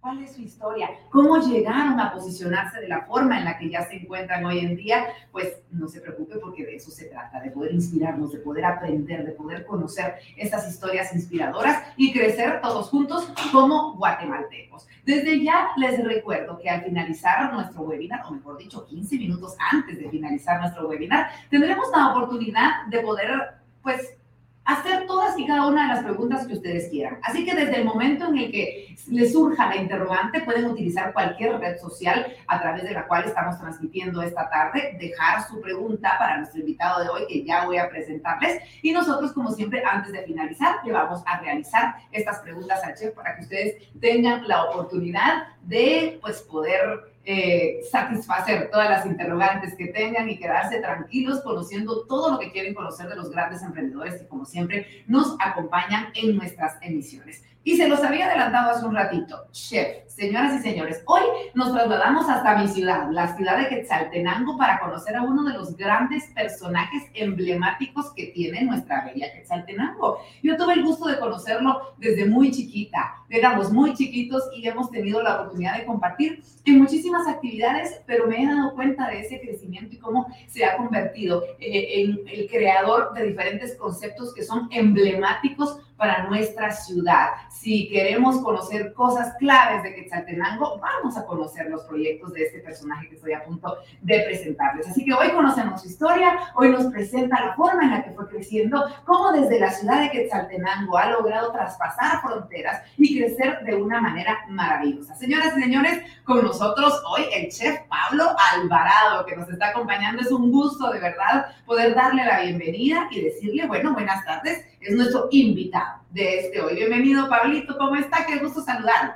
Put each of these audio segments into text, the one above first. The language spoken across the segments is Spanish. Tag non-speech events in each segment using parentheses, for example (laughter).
cuál es su historia, cómo llegaron a posicionarse de la forma en la que ya se encuentran hoy en día, pues no se preocupe porque de eso se trata, de poder inspirarnos, de poder aprender, de poder conocer estas historias inspiradoras y crecer todos juntos como guatemaltecos. Desde ya les recuerdo que al finalizar nuestro webinar, o mejor dicho, 15 minutos antes de finalizar nuestro webinar, tendremos la oportunidad de poder, pues, hacer todas y cada una de las preguntas que ustedes quieran. Así que desde el momento en el que les surja la interrogante, pueden utilizar cualquier red social a través de la cual estamos transmitiendo esta tarde, dejar su pregunta para nuestro invitado de hoy, que ya voy a presentarles. Y nosotros, como siempre, antes de finalizar, le vamos a realizar estas preguntas al chef para que ustedes tengan la oportunidad de pues, poder eh, satisfacer todas las interrogantes que tengan y quedarse tranquilos conociendo todo lo que quieren conocer de los grandes emprendedores que como siempre nos acompañan en nuestras emisiones. Y se los había adelantado hace un ratito, chef, señoras y señores, hoy nos trasladamos hasta mi ciudad, la ciudad de Quetzaltenango, para conocer a uno de los grandes personajes emblemáticos que tiene nuestra bella Quetzaltenango. Yo tuve el gusto de conocerlo desde muy chiquita, éramos muy chiquitos y hemos tenido la oportunidad de compartir en muchísimas actividades, pero me he dado cuenta de ese crecimiento y cómo se ha convertido eh, en el creador de diferentes conceptos que son emblemáticos para nuestra ciudad. Si queremos conocer cosas claves de Quetzaltenango, vamos a conocer los proyectos de este personaje que estoy a punto de presentarles. Así que hoy conocemos su historia, hoy nos presenta la forma en la que fue creciendo, cómo desde la ciudad de Quetzaltenango ha logrado traspasar fronteras y crecer de una manera maravillosa. Señoras y señores, con nosotros hoy el chef Pablo Alvarado, que nos está acompañando. Es un gusto de verdad poder darle la bienvenida y decirle, bueno, buenas tardes es nuestro invitado de este hoy. Bienvenido, Pablito, ¿cómo está? Qué gusto saludarlo.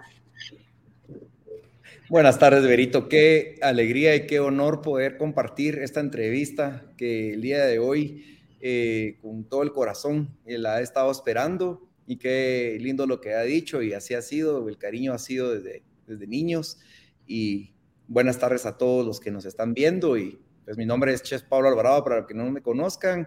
Buenas tardes, Berito. Qué alegría y qué honor poder compartir esta entrevista que el día de hoy, eh, con todo el corazón, eh, la he estado esperando y qué lindo lo que ha dicho y así ha sido, el cariño ha sido desde, desde niños y buenas tardes a todos los que nos están viendo y pues mi nombre es Chef Pablo Alvarado, para los que no me conozcan,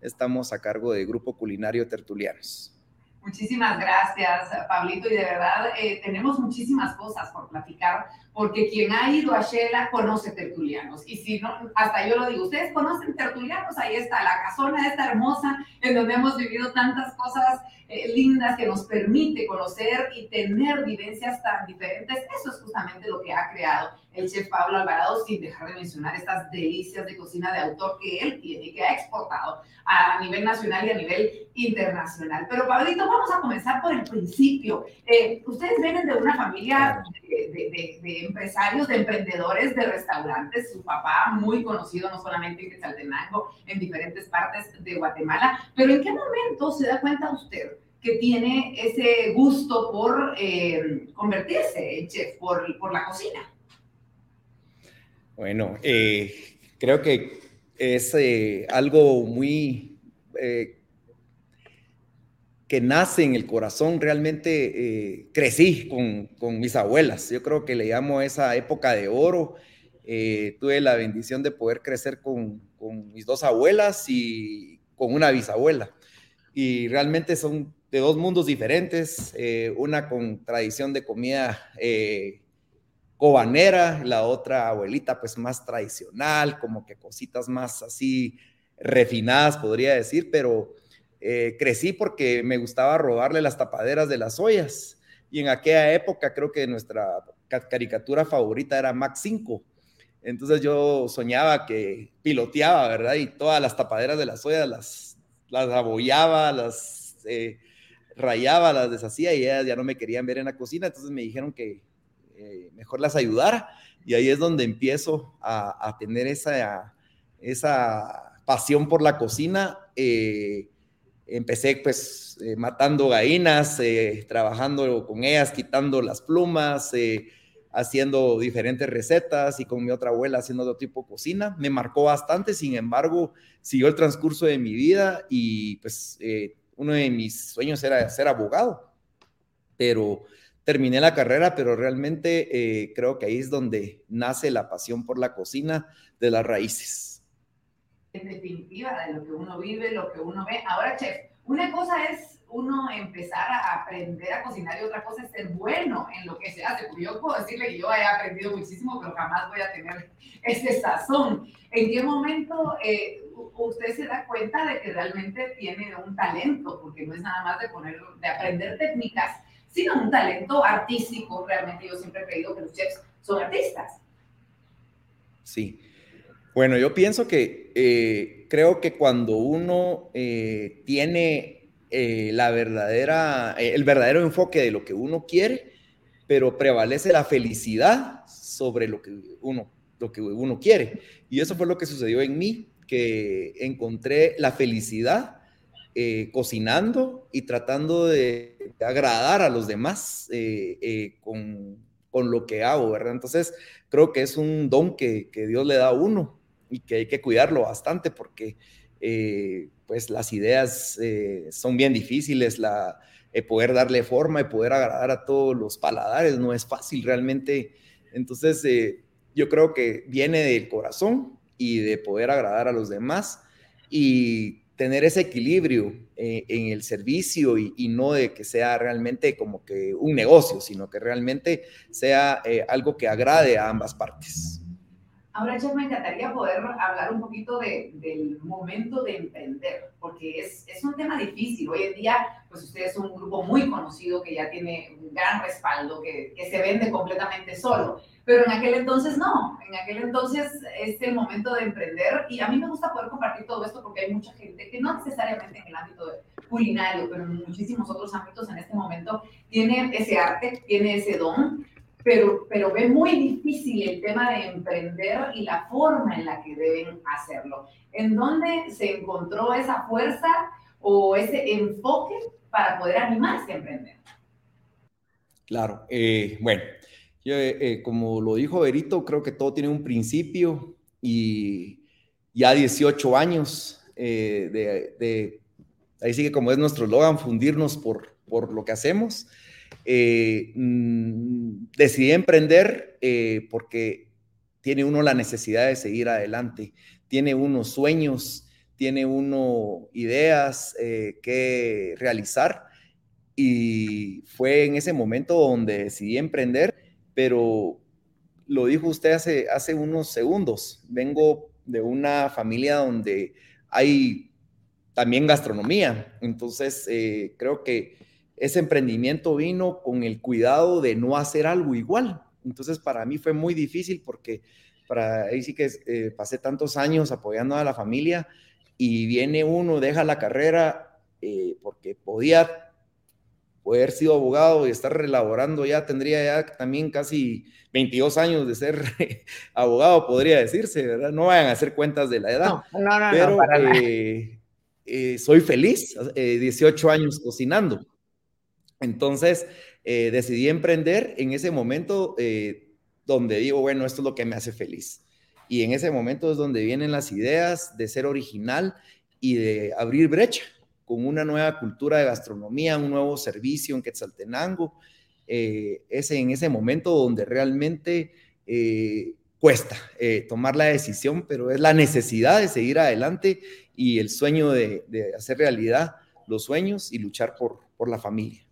estamos a cargo de Grupo Culinario Tertulianos. Muchísimas gracias, Pablito, y de verdad eh, tenemos muchísimas cosas por platicar, porque quien ha ido a Shela conoce tertulianos, y si no, hasta yo lo digo, ustedes conocen tertulianos, ahí está la casona esta hermosa, en donde hemos vivido tantas cosas eh, lindas que nos permite conocer y tener vivencias tan diferentes, eso es justamente lo que ha creado el chef Pablo Alvarado, sin dejar de mencionar estas delicias de cocina de autor que él tiene y que ha exportado a nivel nacional y a nivel internacional. Pero Pablito, vamos a comenzar por el principio. Eh, ustedes vienen de una familia de, de, empresarios, de emprendedores, de restaurantes. Su papá, muy conocido no solamente en Quetzaltenango, en diferentes partes de Guatemala. Pero ¿en qué momento se da cuenta usted? que tiene ese gusto por eh, convertirse en chef, por, la cocina. Bueno, eh, creo que es eh, algo muy que nace en el corazón. Realmente crecí con, mis abuelas. Yo creo que le llamo esa época de oro. tuve la bendición de poder crecer con, con, mis dos abuelas y con una bisabuela. Y realmente son de dos mundos diferentes. una con tradición de comida cobanera, la otra abuelita pues más tradicional, como que cositas más así refinadas, podría decir, pero eh, crecí porque me gustaba robarle las tapaderas de las ollas. Y en aquella época creo que nuestra caricatura favorita era Max 5. Entonces yo soñaba que piloteaba, ¿verdad? Y todas las tapaderas de las ollas las, las abollaba, las eh, rayaba, las deshacía y ellas ya no me querían ver en la cocina. Entonces me dijeron que eh, mejor las ayudara. Y ahí es donde empiezo a, tener esa, esa pasión por la cocina. Empecé pues matando gallinas, trabajando con ellas, quitando las plumas, haciendo diferentes recetas y con mi otra abuela haciendo otro tipo de cocina. Me marcó bastante, sin embargo, siguió el transcurso de mi vida y pues uno de mis sueños era ser abogado, pero terminé la carrera, pero realmente eh, creo que ahí es donde nace la pasión por la cocina de las raíces. En definitiva, de lo que uno vive, lo que uno ve. Ahora, chef, una cosa es uno empezar a aprender a cocinar y otra cosa es ser bueno en lo que se hace. Porque yo puedo decirle que yo he aprendido muchísimo, pero jamás voy a tener ese sazón. ¿En qué momento eh, usted se da cuenta de que realmente tiene un talento? Porque no es nada más de, poner, de aprender técnicas, sino un talento artístico. Realmente yo siempre he creído que los chefs son artistas. Sí. Bueno, yo pienso que eh, creo que cuando uno eh, tiene eh, la verdadera, eh, el verdadero enfoque de lo que uno quiere, pero prevalece la felicidad sobre lo que uno, lo que uno quiere. Y eso fue lo que sucedió en mí, que encontré la felicidad eh, cocinando y tratando de, agradar a los demás con, con, lo que hago, ¿verdad? Entonces, creo que es un don que, que Dios le da a uno y que hay que cuidarlo bastante porque pues las ideas eh, son bien difíciles, la, eh, poder darle forma y poder agradar a todos los paladares no es fácil realmente. Entonces, eh, yo creo que viene del corazón y de poder agradar a los demás y tener ese equilibrio en el servicio y, no de que sea realmente como que un negocio, sino que realmente sea algo que agrade a ambas partes. Ahora, Chef, me encantaría poder hablar un poquito de, del momento de emprender, porque es, es, un tema difícil. Hoy en día, pues ustedes son un grupo muy conocido que ya tiene un gran respaldo, que, que se vende completamente solo. Pero en aquel entonces no, en aquel entonces es el momento de emprender y a mí me gusta poder compartir todo esto porque hay mucha gente que no necesariamente en el ámbito culinario, pero en muchísimos otros ámbitos en este momento tiene ese arte, tiene ese don pero, pero ve muy difícil el tema de emprender y la forma en la que deben hacerlo. ¿En dónde se encontró esa fuerza o ese enfoque para poder animarse a emprender? Claro, eh, bueno, yo, eh, eh, como lo dijo Berito, creo que todo tiene un principio y ya 18 años de, de, ahí sigue como es nuestro eslogan, fundirnos por, por lo que hacemos. Eh, mm, decidí emprender eh, porque tiene uno la necesidad de seguir adelante, tiene uno sueños, tiene uno ideas eh, que realizar y fue en ese momento donde decidí emprender, pero lo dijo usted hace, hace unos segundos, vengo de una familia donde hay también gastronomía, entonces creo que ese emprendimiento vino con el cuidado de no hacer algo igual. Entonces, para mí fue muy difícil porque para ahí sí que eh, pasé tantos años apoyando a la familia y viene uno, deja la carrera eh, porque podía haber sido abogado y estar relaborando ya, tendría ya también casi 22 años de ser (laughs) abogado, podría decirse, ¿verdad? No vayan a hacer cuentas de la edad. No, no, no, pero eh, soy feliz, 18 años cocinando. Entonces, eh, decidí emprender en ese momento eh, donde digo, bueno, esto es lo que me hace feliz. Y en ese momento es donde vienen las ideas de ser original y de abrir brecha con una nueva cultura de gastronomía, un nuevo servicio en Quetzaltenango. Eh, es en ese momento donde realmente cuesta tomar la decisión, pero es la necesidad de seguir adelante y el sueño de, hacer realidad los sueños y luchar por la familia.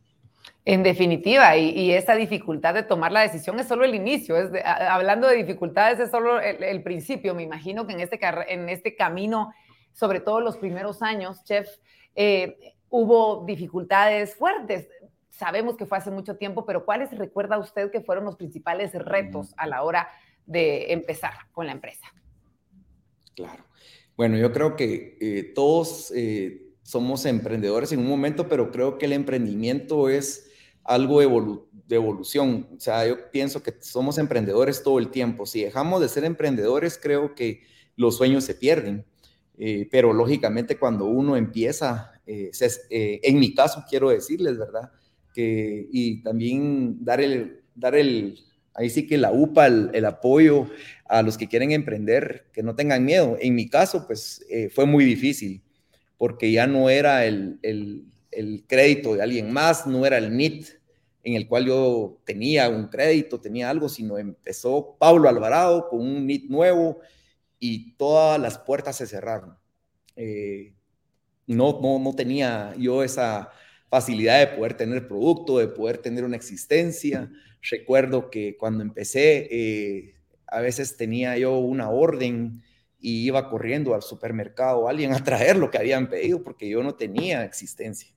En definitiva, y, esa dificultad de tomar la decisión es solo el inicio. Es hablando de dificultades, es solo el, principio. Me imagino que en este, en este camino, sobre todo los primeros años, chef, eh, hubo dificultades fuertes. Sabemos que fue hace mucho tiempo, pero ¿cuáles recuerda usted que fueron los principales retos a la hora de empezar con la empresa? Claro. Bueno, yo creo que eh, todos eh, somos emprendedores en un momento, pero creo que el emprendimiento es algo de evolución. O sea, yo pienso que somos emprendedores todo el tiempo. Si dejamos de ser emprendedores, creo que los sueños se pierden. Eh, pero lógicamente cuando uno empieza, eh, eh, en mi caso quiero decirles, ¿verdad? Que, y también dar el, dar el, ahí sí que la UPA, el, apoyo a los que quieren emprender, que no tengan miedo. En mi caso, pues fue muy difícil, porque ya no era el, el, el, crédito de alguien más, no era el NIT en el cual yo tenía un crédito, tenía algo, sino empezó Pablo Alvarado con un NIT nuevo, y todas las puertas se cerraron. Eh, no, no, tenía yo esa facilidad de poder tener producto, de poder tener una existencia. Recuerdo que cuando empecé, eh, a veces tenía yo una orden y iba corriendo al supermercado alguien a traer lo que habían pedido porque yo no tenía existencia.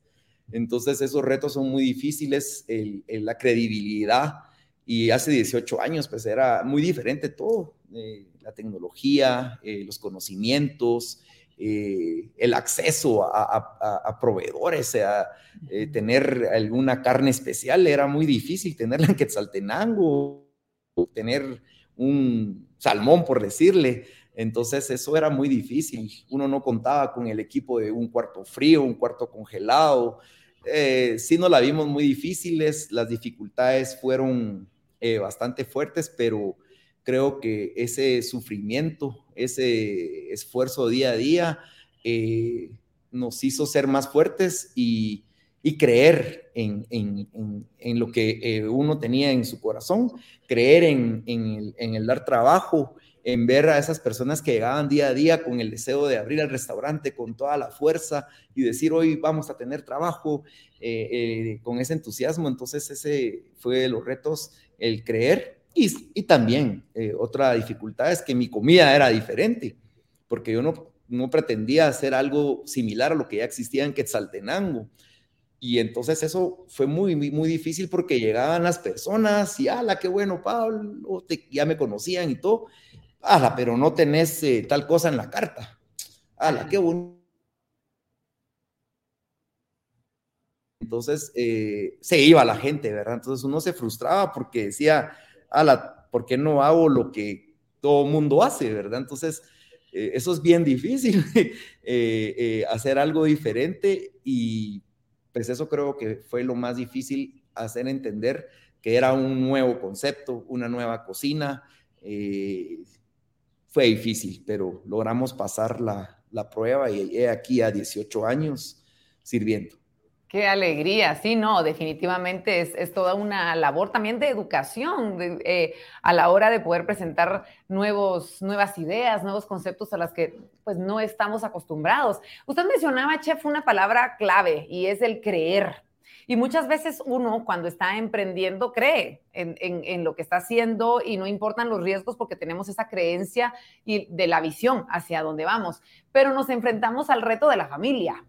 Entonces esos retos son muy difíciles, la credibilidad y hace 18 años pues era muy diferente todo. Eh, la tecnología, eh, los conocimientos, eh, el acceso a, proveedores, a tener alguna carne especial era muy difícil, tenerla en Quetzaltenango, tener un salmón, por decirle. Entonces eso era muy difícil. Uno no contaba con el equipo de un cuarto frío, un cuarto congelado. Sí nos la vimos muy difíciles, las dificultades fueron bastante fuertes, pero creo que ese sufrimiento, ese esfuerzo día a día eh, nos hizo ser más fuertes y, creer en, lo que eh, uno tenía en su corazón, creer en, el, dar trabajo, en ver a esas personas que llegaban día a día con el deseo de abrir el restaurante con toda la fuerza y decir hoy vamos a tener trabajo eh, con ese entusiasmo. Entonces ese fue de los retos, el creer y, también eh, otra dificultad es que mi comida era diferente, porque yo no, no pretendía hacer algo similar a lo que ya existía en Quetzaltenango. Y entonces eso fue muy, muy, muy difícil porque llegaban las personas y, ala, qué bueno, Pablo, ya me conocían y todo. Ala, pero no tenés eh, tal cosa en la carta. Ala, qué bueno. Entonces eh, se iba la gente, ¿verdad? Entonces uno se frustraba porque decía, ala, ¿por qué no hago lo que todo mundo hace, verdad? Entonces, eh, eso es bien difícil, (laughs) hacer algo diferente y pues eso creo que fue lo más difícil, hacer entender que era un nuevo concepto, una nueva cocina. Fue difícil, pero logramos pasar la, la prueba y he aquí a 18 años sirviendo. Qué alegría, sí, no, definitivamente es, toda una labor también de educación eh, a la hora de poder presentar nuevos, nuevas ideas, nuevos conceptos a las que pues no estamos acostumbrados. Usted mencionaba, chef, una palabra clave y es el creer. Y muchas veces uno cuando está emprendiendo cree en, en, lo que está haciendo y no importan los riesgos porque tenemos esa creencia y de la visión hacia dónde vamos, pero nos enfrentamos al reto de la familia.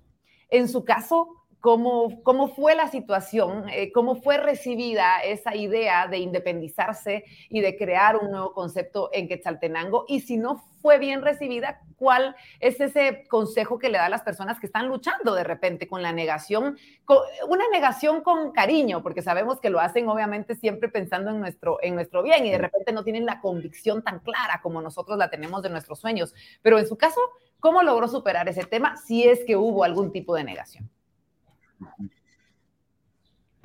En su caso, cómo, cómo fue la situación, eh, cómo fue recibida esa idea de independizarse y de crear un nuevo concepto en Quetzaltenango. Y si no fue bien recibida, ¿cuál es ese consejo que le da a las personas que están luchando de repente con la negación? una negación con cariño, porque sabemos que lo hacen obviamente siempre pensando en nuestro, en nuestro bien y de repente no tienen la convicción tan clara como nosotros la tenemos de nuestros sueños. Pero en su caso, ¿cómo logró superar ese tema si es que hubo algún tipo de negación?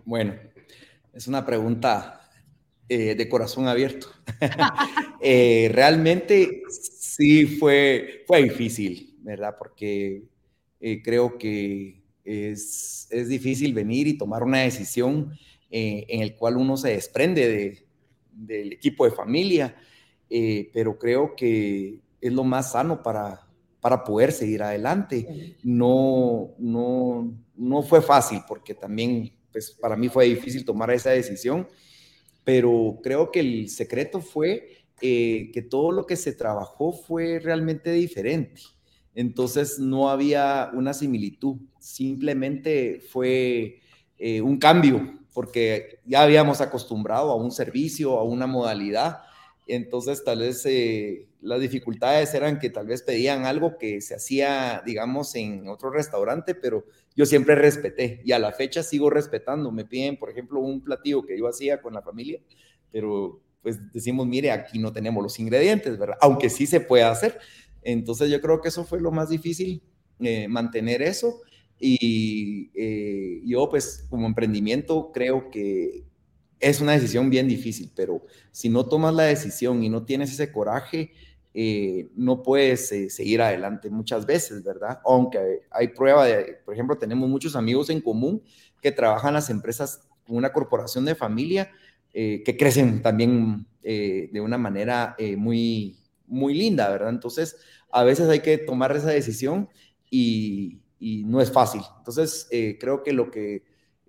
Bueno, es una pregunta eh, de corazón abierto. (laughs) Eh, realmente sí fue, fue difícil, ¿verdad? Porque eh, creo que es, difícil venir y tomar una decisión en el cual uno se desprende del equipo de familia, pero creo que es lo más sano para, para poder seguir adelante. No, no, no fue fácil porque también pues, para mí fue difícil tomar esa decisión, pero creo que el secreto fue eh, que todo lo que se trabajó fue realmente diferente. Entonces no había una similitud, simplemente fue eh, un cambio, porque ya habíamos acostumbrado a un servicio, a una modalidad, Entonces, tal vez eh, las dificultades eran que tal vez pedían algo que se hacía, digamos, en otro restaurante, pero yo siempre respeté y a la fecha sigo respetando. Me piden, por ejemplo, un platillo que yo hacía con la familia, pero pues decimos, mire, aquí no tenemos los ingredientes, ¿verdad? Aunque sí se puede hacer. Entonces, yo creo que eso fue lo más difícil, eh, mantener eso. Y eh, yo, pues, como emprendimiento, creo que es una decisión bien difícil, pero si no tomas la decisión y no tienes ese coraje, eh, no puedes eh, seguir adelante muchas veces, ¿verdad? Aunque hay prueba de, por ejemplo, tenemos muchos amigos en común que trabajan las empresas con una corporación de familia eh, que crecen también de una manera muy, muy linda, ¿verdad? Entonces, a veces hay que tomar esa decisión y, y no es fácil. Entonces, creo que lo que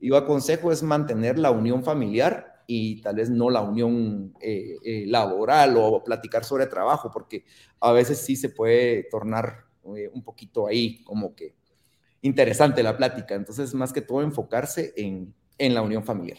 yo aconsejo es mantener la unión familiar y tal vez no la unión eh, eh, laboral o platicar sobre trabajo, porque a veces sí se puede tornar eh, un poquito ahí como que interesante la plática. Entonces, más que todo, enfocarse en, en la unión familiar.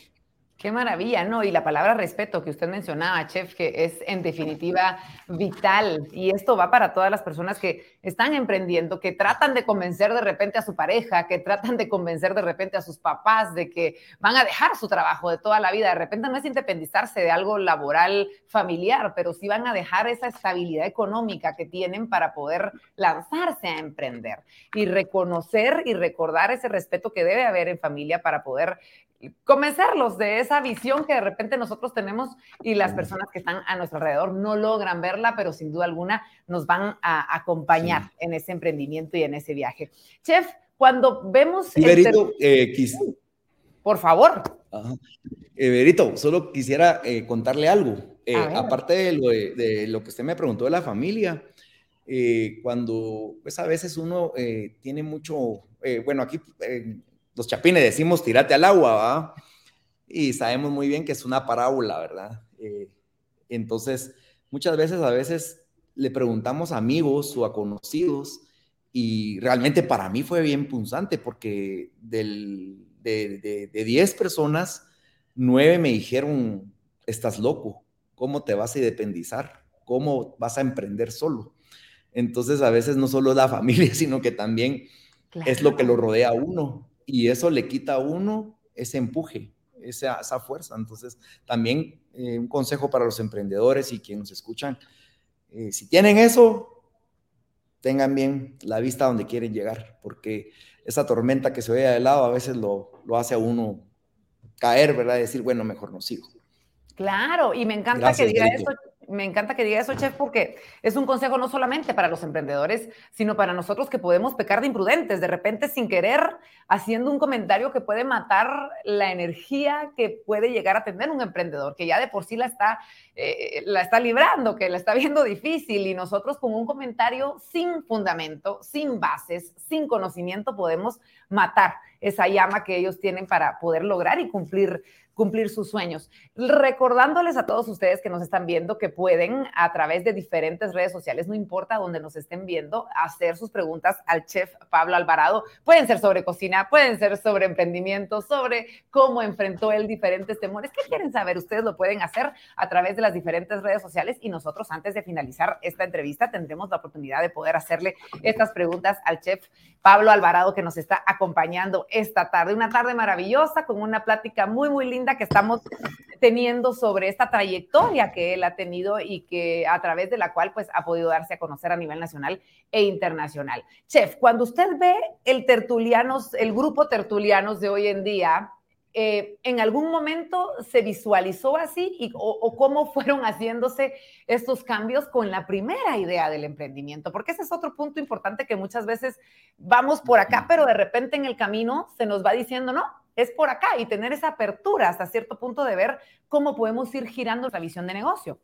Qué maravilla, ¿no? Y la palabra respeto que usted mencionaba, chef, que es en definitiva vital. Y esto va para todas las personas que están emprendiendo, que tratan de convencer de repente a su pareja, que tratan de convencer de repente a sus papás de que van a dejar su trabajo de toda la vida. De repente no es independizarse de algo laboral, familiar, pero sí van a dejar esa estabilidad económica que tienen para poder lanzarse a emprender y reconocer y recordar ese respeto que debe haber en familia para poder convencerlos de esa visión que de repente nosotros tenemos y las personas que están a nuestro alrededor no logran verla, pero sin duda alguna nos van a acompañar en ese emprendimiento y en ese viaje. Chef, cuando vemos... Iberito, eh, Por favor. Iberito, solo quisiera eh, contarle algo. Eh, aparte de lo, de, lo, que usted me preguntó de la familia, cuando pues a veces uno tiene mucho, bueno, aquí los chapines decimos tírate al agua, ¿va? Y sabemos muy bien que es una parábola, ¿verdad? Eh, entonces, muchas veces, a veces le preguntamos a amigos o a conocidos y realmente para mí fue bien punzante porque del, de 10 personas, 9 me dijeron, estás loco, ¿cómo te vas a independizar? ¿Cómo vas a emprender solo? Entonces, a veces no solo la (laughs) familia, sino que también es lo que lo rodea a uno y eso le quita a uno ese empuje, esa, esa fuerza. Entonces, también eh, un consejo para los emprendedores y quienes nos escuchan, eh, si tienen eso, tengan bien la vista donde quieren llegar, porque esa tormenta que se ve de lado a veces lo, lo hace a uno caer, ¿verdad? Decir, bueno, mejor no sigo. Claro, y me encanta que diga eso, me encanta que diga eso, chef, porque es un consejo no solamente para los emprendedores, sino para nosotros que podemos pecar de imprudentes, de repente sin querer, haciendo un comentario que puede matar la energía que puede llegar a tener un emprendedor, que ya de por sí la está, eh, la está librando, que la está viendo difícil, y nosotros con un comentario sin fundamento, sin bases, sin conocimiento, podemos matar esa llama que ellos tienen para poder lograr y cumplir cumplir sus sueños. Recordándoles a todos ustedes que nos están viendo que pueden a través de diferentes redes sociales, no importa dónde nos estén viendo, hacer sus preguntas al chef Pablo Alvarado. Pueden ser sobre cocina, pueden ser sobre emprendimiento, sobre cómo enfrentó él diferentes temores. ¿Qué quieren saber? Ustedes lo pueden hacer a través de las diferentes redes sociales y nosotros antes de finalizar esta entrevista tendremos la oportunidad de poder hacerle estas preguntas al chef Pablo Alvarado que nos está acompañando esta tarde. Una tarde maravillosa con una plática muy, muy linda que estamos teniendo sobre esta trayectoria que él ha tenido y que a través de la cual pues ha podido darse a conocer a nivel nacional e internacional. Chef, cuando usted ve el tertulianos, el grupo tertulianos de hoy en día, eh, ¿en algún momento se visualizó así y, o, cómo fueron haciéndose estos cambios con la primera idea del emprendimiento? Porque ese es otro punto importante que muchas veces vamos por acá, pero de repente en el camino se nos va diciendo, no, es por acá y tener esa apertura hasta cierto punto de ver cómo podemos ir girando la visión de negocio.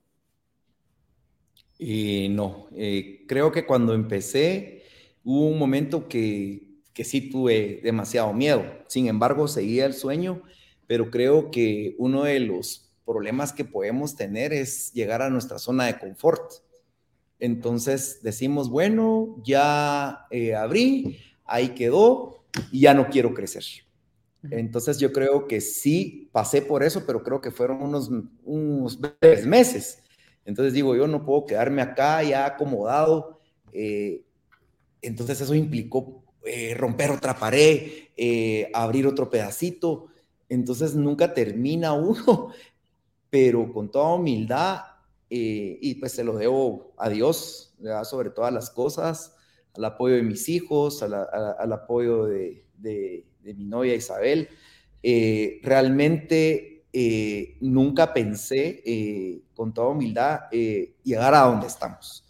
Y no, eh, creo que cuando empecé hubo un momento que que sí tuve demasiado miedo. Sin embargo, seguía el sueño, pero creo que uno de los problemas que podemos tener es llegar a nuestra zona de confort. Entonces decimos, bueno, ya eh, abrí, ahí quedó y ya no quiero crecer. Entonces yo creo que sí pasé por eso, pero creo que fueron unos, unos meses. Entonces digo, yo no puedo quedarme acá ya acomodado. Eh, entonces eso implicó eh, romper otra pared, eh, abrir otro pedacito. Entonces nunca termina uno, (laughs) pero con toda humildad y pues se lo debo a Dios, sobre todas las cosas, al apoyo de mis hijos, al apoyo de, de, mi novia Isabel. realmente nunca pensé, con toda humildad, llegar a donde estamos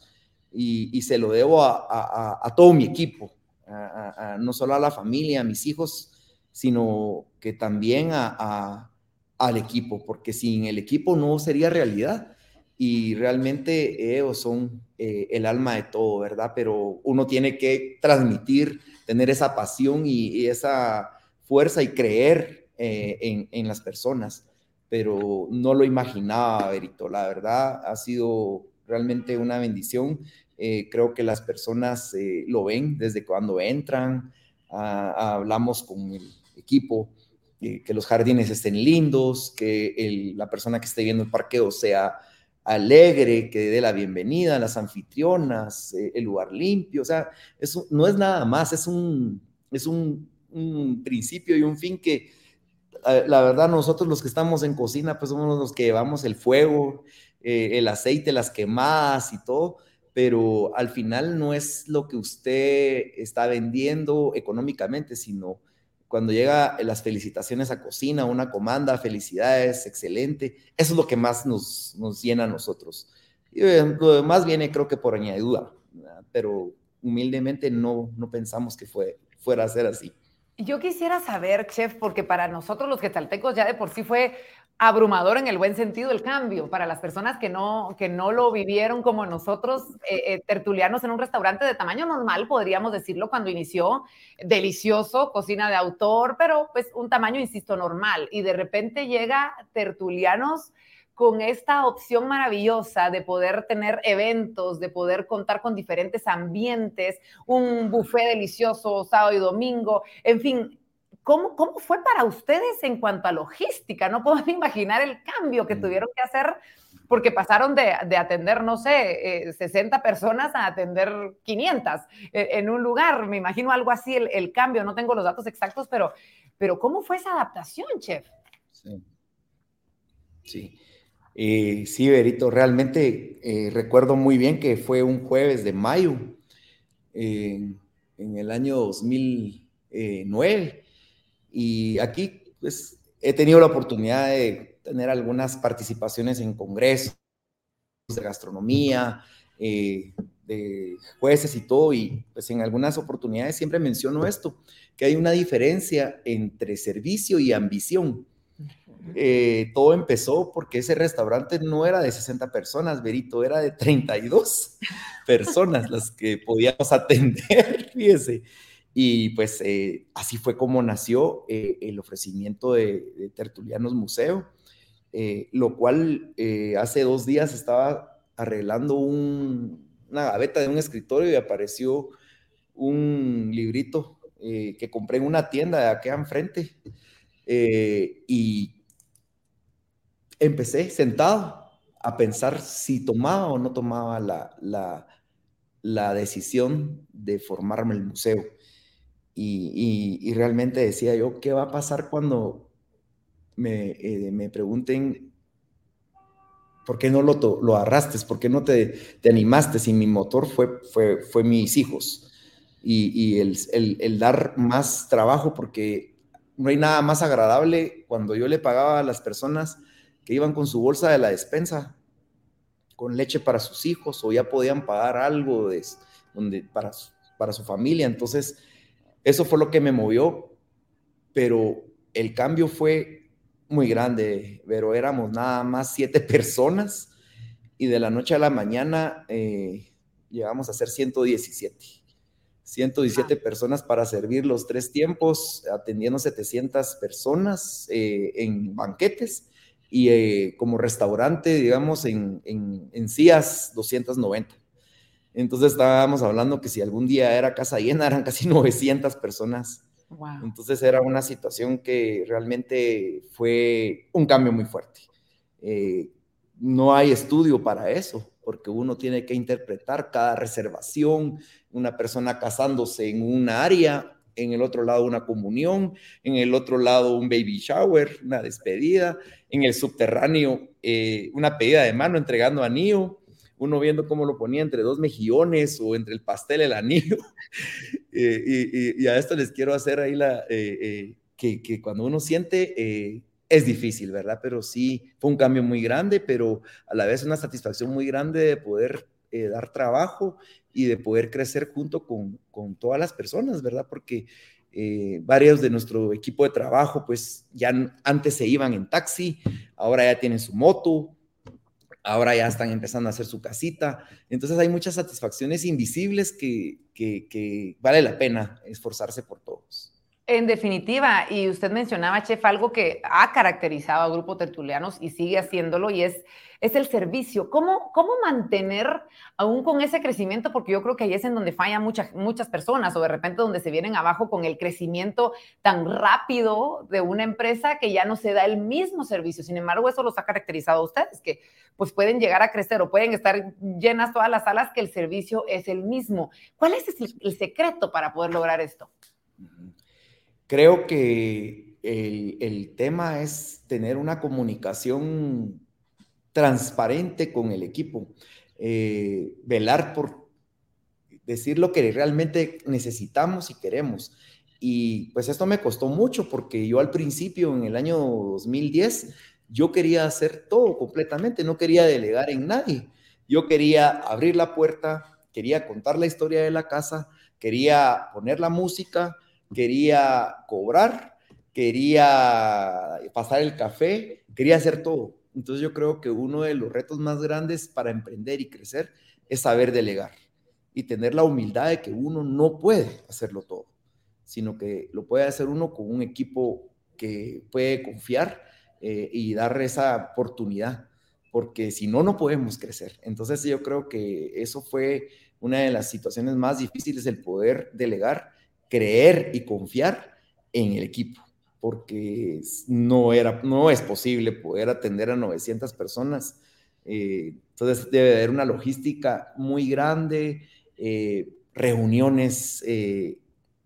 y, se lo debo a, todo mi equipo, no solo a la familia, a mis hijos, sino que también al equipo, porque sin el equipo no sería realidad. Y realmente ellos son eh, el alma de todo, ¿verdad? Pero uno tiene que transmitir, tener esa pasión y, esa fuerza y creer eh, en, en, las personas. Pero no lo imaginaba, Berito. La verdad ha sido realmente una bendición eh, creo que las personas eh, lo ven desde cuando entran, hablamos con el equipo, que los jardines estén lindos, que la persona que esté viendo el parqueo sea alegre, que dé la bienvenida a las anfitrionas, el lugar limpio, o sea, eso no es nada más, es un, es un, un principio y un fin que la verdad nosotros los que estamos en cocina, pues somos los que llevamos el fuego, el aceite, las quemadas y todo, pero al final no es lo que usted está vendiendo económicamente, sino cuando llega las felicitaciones a cocina, una comanda, felicidades, excelente, eso es lo que más nos, nos llena a nosotros. Y eh, lo viene creo que por añadidura, pero humildemente no, no pensamos que fue, fuera a ser así. Yo quisiera saber, chef, porque para nosotros los quetzaltecos ya de por sí fue abrumador en el buen sentido el cambio. Para las personas que no, que no lo vivieron como nosotros, eh, eh, tertulianos en un restaurante de tamaño normal, podríamos decirlo, cuando inició, delicioso, cocina de autor, pero pues un tamaño, insisto, normal. Y de repente llega tertulianos con esta opción maravillosa de poder tener eventos, de poder contar con diferentes ambientes, un buffet delicioso sábado y domingo, en fin. ¿Cómo, ¿Cómo fue para ustedes en cuanto a logística? No puedo (laughs) imaginar el cambio que mm. tuvieron que hacer porque pasaron de, atender, no sé, 60 eh, personas a atender 500 eh, en un lugar. Me imagino algo así, el, el, cambio, no tengo los datos exactos, pero, pero ¿cómo fue esa adaptación, chef? Sí. Sí. Eh, sí, Berito, realmente eh, recuerdo muy bien que fue un jueves de mayo en el año 2009 y aquí pues he tenido la oportunidad de tener algunas participaciones en congresos de gastronomía, eh, de jueces y todo, y pues en algunas oportunidades siempre menciono esto, que hay una diferencia entre servicio y ambición. Eh, todo empezó porque ese restaurante no era de 60 personas, Berito, era de 32 (laughs) personas las que podíamos atender, fíjese. Y pues eh, así fue como nació eh, el ofrecimiento de, Tertulianos Museo, lo cual hace dos días estaba arreglando una gaveta de un escritorio y apareció un librito que compré en una tienda de aquí enfrente. y empecé sentado a pensar si tomaba o no tomaba la, la, decisión de formarme el museo. Y, realmente decía yo, ¿qué va a pasar cuando me, eh, me pregunten ¿Por qué no lo, lo arrastes? ¿Por qué no te, te, animaste? Si mi motor fue, fue, fue mis hijos. Y, y el, el, el, dar más trabajo, porque no hay nada más agradable cuando yo le pagaba a las personas que iban con su bolsa de la despensa, con leche para sus hijos, o ya podían pagar algo de, donde, para, para su familia. Entonces, eso fue lo que me movió, pero el cambio fue muy grande, pero éramos nada más siete (laughs) personas y de la noche a la mañana eh, llegamos a ser 117. 117 personas para servir los tres tiempos, atendiendo 700 personas eh, en banquetes y eh, como restaurante, digamos, en, en, en CIAS 290. Entonces estábamos hablando que si algún día era casa llena, eran casi (laughs) 900 personas. Entonces era una situación que realmente fue un cambio muy fuerte. Eh, no hay estudio para eso, porque uno tiene que interpretar cada reservación, una persona casándose en un área, en el otro lado una comunión, en el otro lado un baby shower, una despedida, en el subterráneo eh, una pedida de mano entregando anillo, uno viendo cómo lo ponía entre dos mejillones o entre el pastel el anillo. (laughs) Eh, y, a esto les quiero hacer ahí la, eh, que, que, cuando uno siente, es difícil, ¿verdad? Pero sí, fue un cambio muy grande, pero a la vez una satisfacción muy grande de poder dar trabajo y de poder crecer junto con, con todas las personas, ¿verdad? Porque eh, varios de nuestro equipo de trabajo, pues ya antes se iban en taxi, ahora ya tienen su moto, ahora ya están empezando a hacer su casita. Entonces hay muchas satisfacciones invisibles que, vale la pena esforzarse por todos. En definitiva, y usted mencionaba, chef, algo que ha caracterizado a Grupo Tertulianos y sigue haciéndolo, y es, es el servicio. ¿Cómo, ¿Cómo mantener, aún con ese crecimiento? Porque yo creo que ahí es en donde fallan muchas, muchas personas, o de repente donde se vienen abajo con el crecimiento tan rápido de una empresa que ya no se da el mismo servicio. Sin embargo, eso los ha caracterizado a ustedes, que pues pueden llegar a crecer o pueden estar llenas todas las salas, que el servicio es el mismo. ¿Cuál es el secreto para poder lograr esto? Creo que el, tema es tener una comunicación transparente con el equipo, eh, velar por decir lo que realmente necesitamos y queremos. Y pues esto me costó mucho porque yo al principio, en el año 2010, yo quería hacer todo completamente, no quería delegar en nadie. Yo quería abrir la puerta, quería contar la historia de la casa, quería poner la música, quería cobrar, quería pasar el café, quería hacer todo. Entonces yo creo que uno de los retos más grandes para emprender y crecer es saber delegar y tener la humildad de que uno no puede hacerlo todo, sino que lo puede hacer uno con un equipo que puede confiar eh, y dar esa oportunidad, porque si no, no podemos crecer. Entonces yo creo que eso fue una de las situaciones más difíciles, el poder delegar creer y confiar en el equipo, porque no, era, no es posible poder atender a 900 personas. Eh, entonces debe haber una logística muy grande, eh, reuniones eh,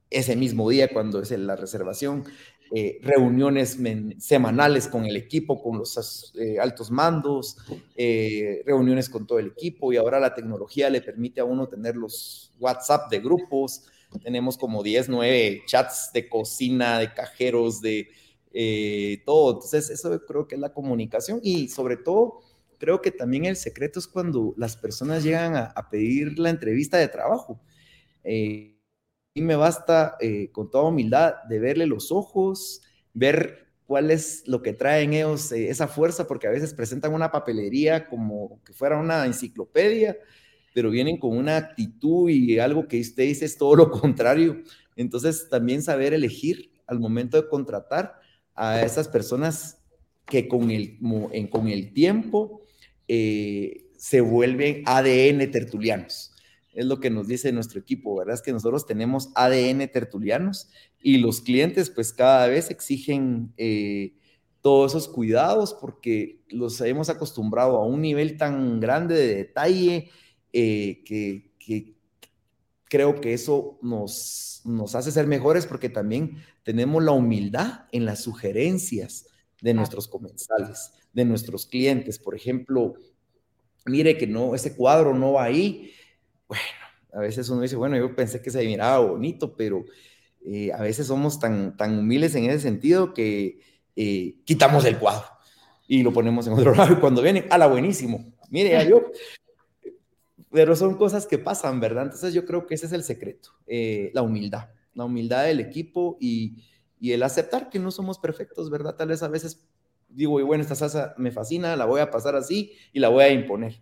ese mismo día cuando es la reservación, reuniones semanales con el equipo, con los altos mandos, reuniones con todo el equipo y ahora la tecnología le permite a uno tener los WhatsApp de grupos, tenemos como 10, 9 chats de cocina, de cajeros, de eh, todo. Entonces, eso creo que es la comunicación y sobre todo, creo que también el secreto es cuando las personas llegan a, pedir la entrevista de trabajo. Eh, y me basta eh, con toda humildad de verle los ojos, ver cuál es lo que traen ellos, esa fuerza, porque a veces presentan una papelería como que fuera una enciclopedia pero vienen con una actitud y algo que usted dice es todo lo (laughs) contrario. Entonces, también saber elegir al momento de contratar a esas personas que con el, con el tiempo eh, se vuelven ADN tertulianos. Es lo que nos dice nuestro equipo, ¿verdad? Es que nosotros tenemos ADN tertulianos y los clientes pues cada vez exigen eh, todos esos cuidados porque los hemos acostumbrado a un nivel tan grande de detalle, eh, que, creo que eso nos, nos hace ser mejores porque también tenemos la humildad en las sugerencias de nuestros comensales, de nuestros clientes. Por ejemplo, mire que no, ese cuadro no va ahí. Bueno, a veces uno dice, bueno, yo pensé que se miraba bonito, pero eh, a veces somos tan, tan humildes en ese sentido que eh, quitamos el cuadro y lo ponemos en otro (laughs) lado. Y cuando vienen, la buenísimo. Mire, ya yo, pero son cosas que pasan, ¿verdad? Entonces yo creo que ese es el secreto, eh, la humildad, la humildad del equipo y, y, el aceptar que no somos perfectos, ¿verdad? Tal vez a veces digo, bueno, esta salsa me fascina, la voy a pasar así y la voy a imponer.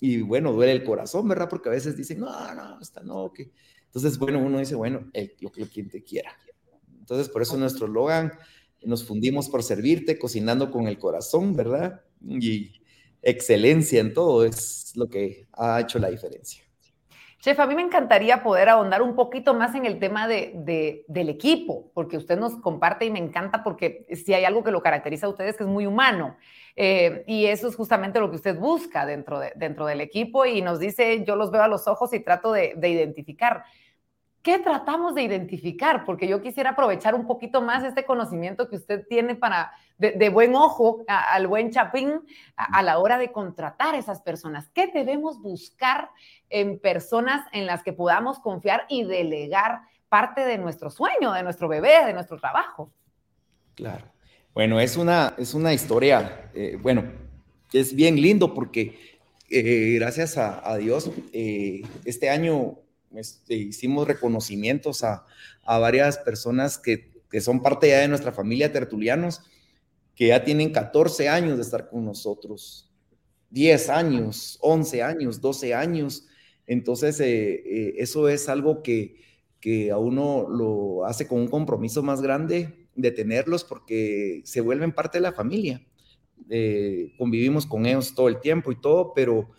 Y bueno, duele el corazón, ¿verdad? Porque a veces dicen, no, no, esta no, que... Entonces, bueno, uno dice, bueno, el, lo que quien te quiera. Entonces, por eso nuestro Logan, nos fundimos por servirte, cocinando con el corazón, ¿verdad? Y excelencia en todo es lo que ha hecho la diferencia. Chef, a mí me encantaría poder ahondar un poquito más en el tema de, del equipo, porque usted nos comparte y me encanta porque si hay algo que lo caracteriza a ustedes que es muy humano. Eh, y eso es justamente lo que usted busca dentro, de, dentro del equipo y nos dice, yo los veo a los ojos y trato de, de identificar. ¿Qué tratamos de identificar? Porque yo quisiera aprovechar un poquito más este conocimiento que usted tiene para, de, buen ojo al buen chapín a, la hora de contratar a esas personas. ¿Qué debemos buscar en personas en las que podamos confiar y delegar parte de nuestro sueño, de nuestro bebé, de nuestro trabajo? Claro. Bueno, es una, es una historia, eh, bueno, es bien lindo porque eh, gracias a, Dios, eh, este año este, hicimos reconocimientos a, varias personas que, son parte ya de nuestra familia tertulianos, que ya tienen 14 años de estar con nosotros, 10 años, 11 años, 12 años. Entonces, eh, eh, eso es algo que, que a uno lo hace con un compromiso más grande de tenerlos porque se vuelven parte de la familia. Eh, convivimos con ellos todo el tiempo y todo, pero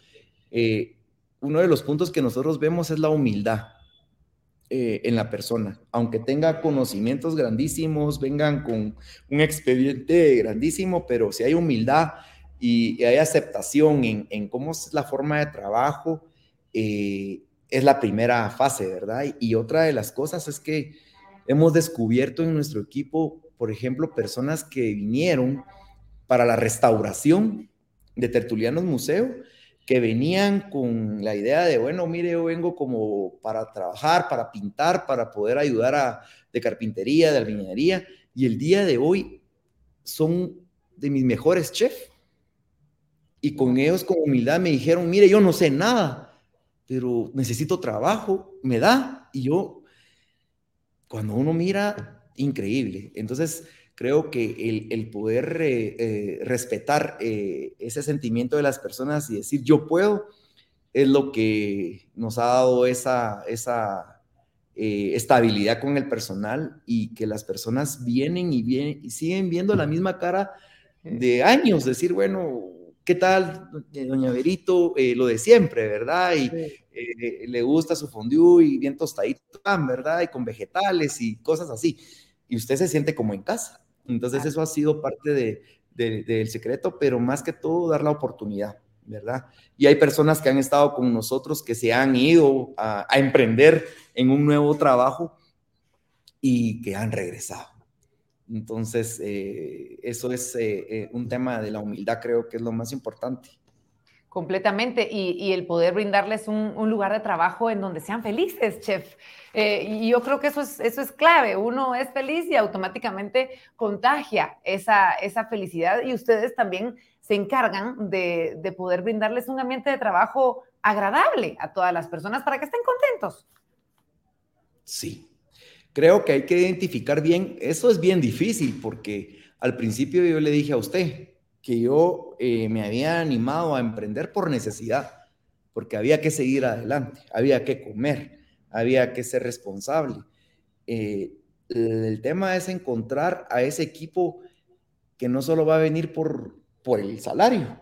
uno de los puntos que nosotros vemos es la humildad eh, en la persona. Aunque tenga conocimientos grandísimos, vengan con un expediente grandísimo, pero si hay humildad y, hay aceptación en, cómo es la forma de trabajo, eh, es la primera fase, ¿verdad? Y, otra de las cosas es que hemos descubierto en nuestro equipo, por ejemplo, personas que vinieron para la restauración de Tertulianos Museo que venían con la idea de, bueno, mire, yo vengo como para trabajar, para pintar, para poder ayudar a, de carpintería, de albañilería, y el día de hoy son de mis mejores chefs. Y con ellos con humildad me dijeron, mire, yo no sé nada, pero necesito trabajo, me da. Y yo, cuando uno mira, increíble. Entonces, creo que el, poder eh, eh, respetar eh, ese sentimiento de las personas y decir yo puedo es lo que nos ha dado esa, esa estabilidad con el personal y que las personas vienen y, vienen y siguen viendo la misma cara de años, decir, bueno, ¿qué tal, doña Berito? lo de siempre, ¿verdad? Y le gusta su fondue y bien tostadito, ¿verdad? Y con vegetales y cosas así. Y usted se siente como en casa. Entonces eso ha sido parte de, del secreto, pero más que todo dar la oportunidad, ¿verdad? Y hay personas que han estado con nosotros que se han ido a, emprender en un nuevo trabajo y que han regresado. Entonces, eh, eso es eh, eh, un tema de la humildad, creo que es lo más importante. Completamente, y, el poder brindarles un, lugar de trabajo en donde sean felices, chef. Eh, y yo creo que eso es, eso es clave. Uno es feliz y automáticamente contagia esa, esa felicidad y ustedes también se encargan de, de poder brindarles un ambiente de trabajo agradable a todas las personas para que estén contentos. Sí, creo que hay que identificar bien, eso es bien difícil porque al principio yo le dije a usted, que yo eh, me había animado a emprender por necesidad, porque había que seguir adelante, había que comer, había que ser responsable. Eh, el tema es encontrar a ese equipo que no solo va a venir por, por el salario,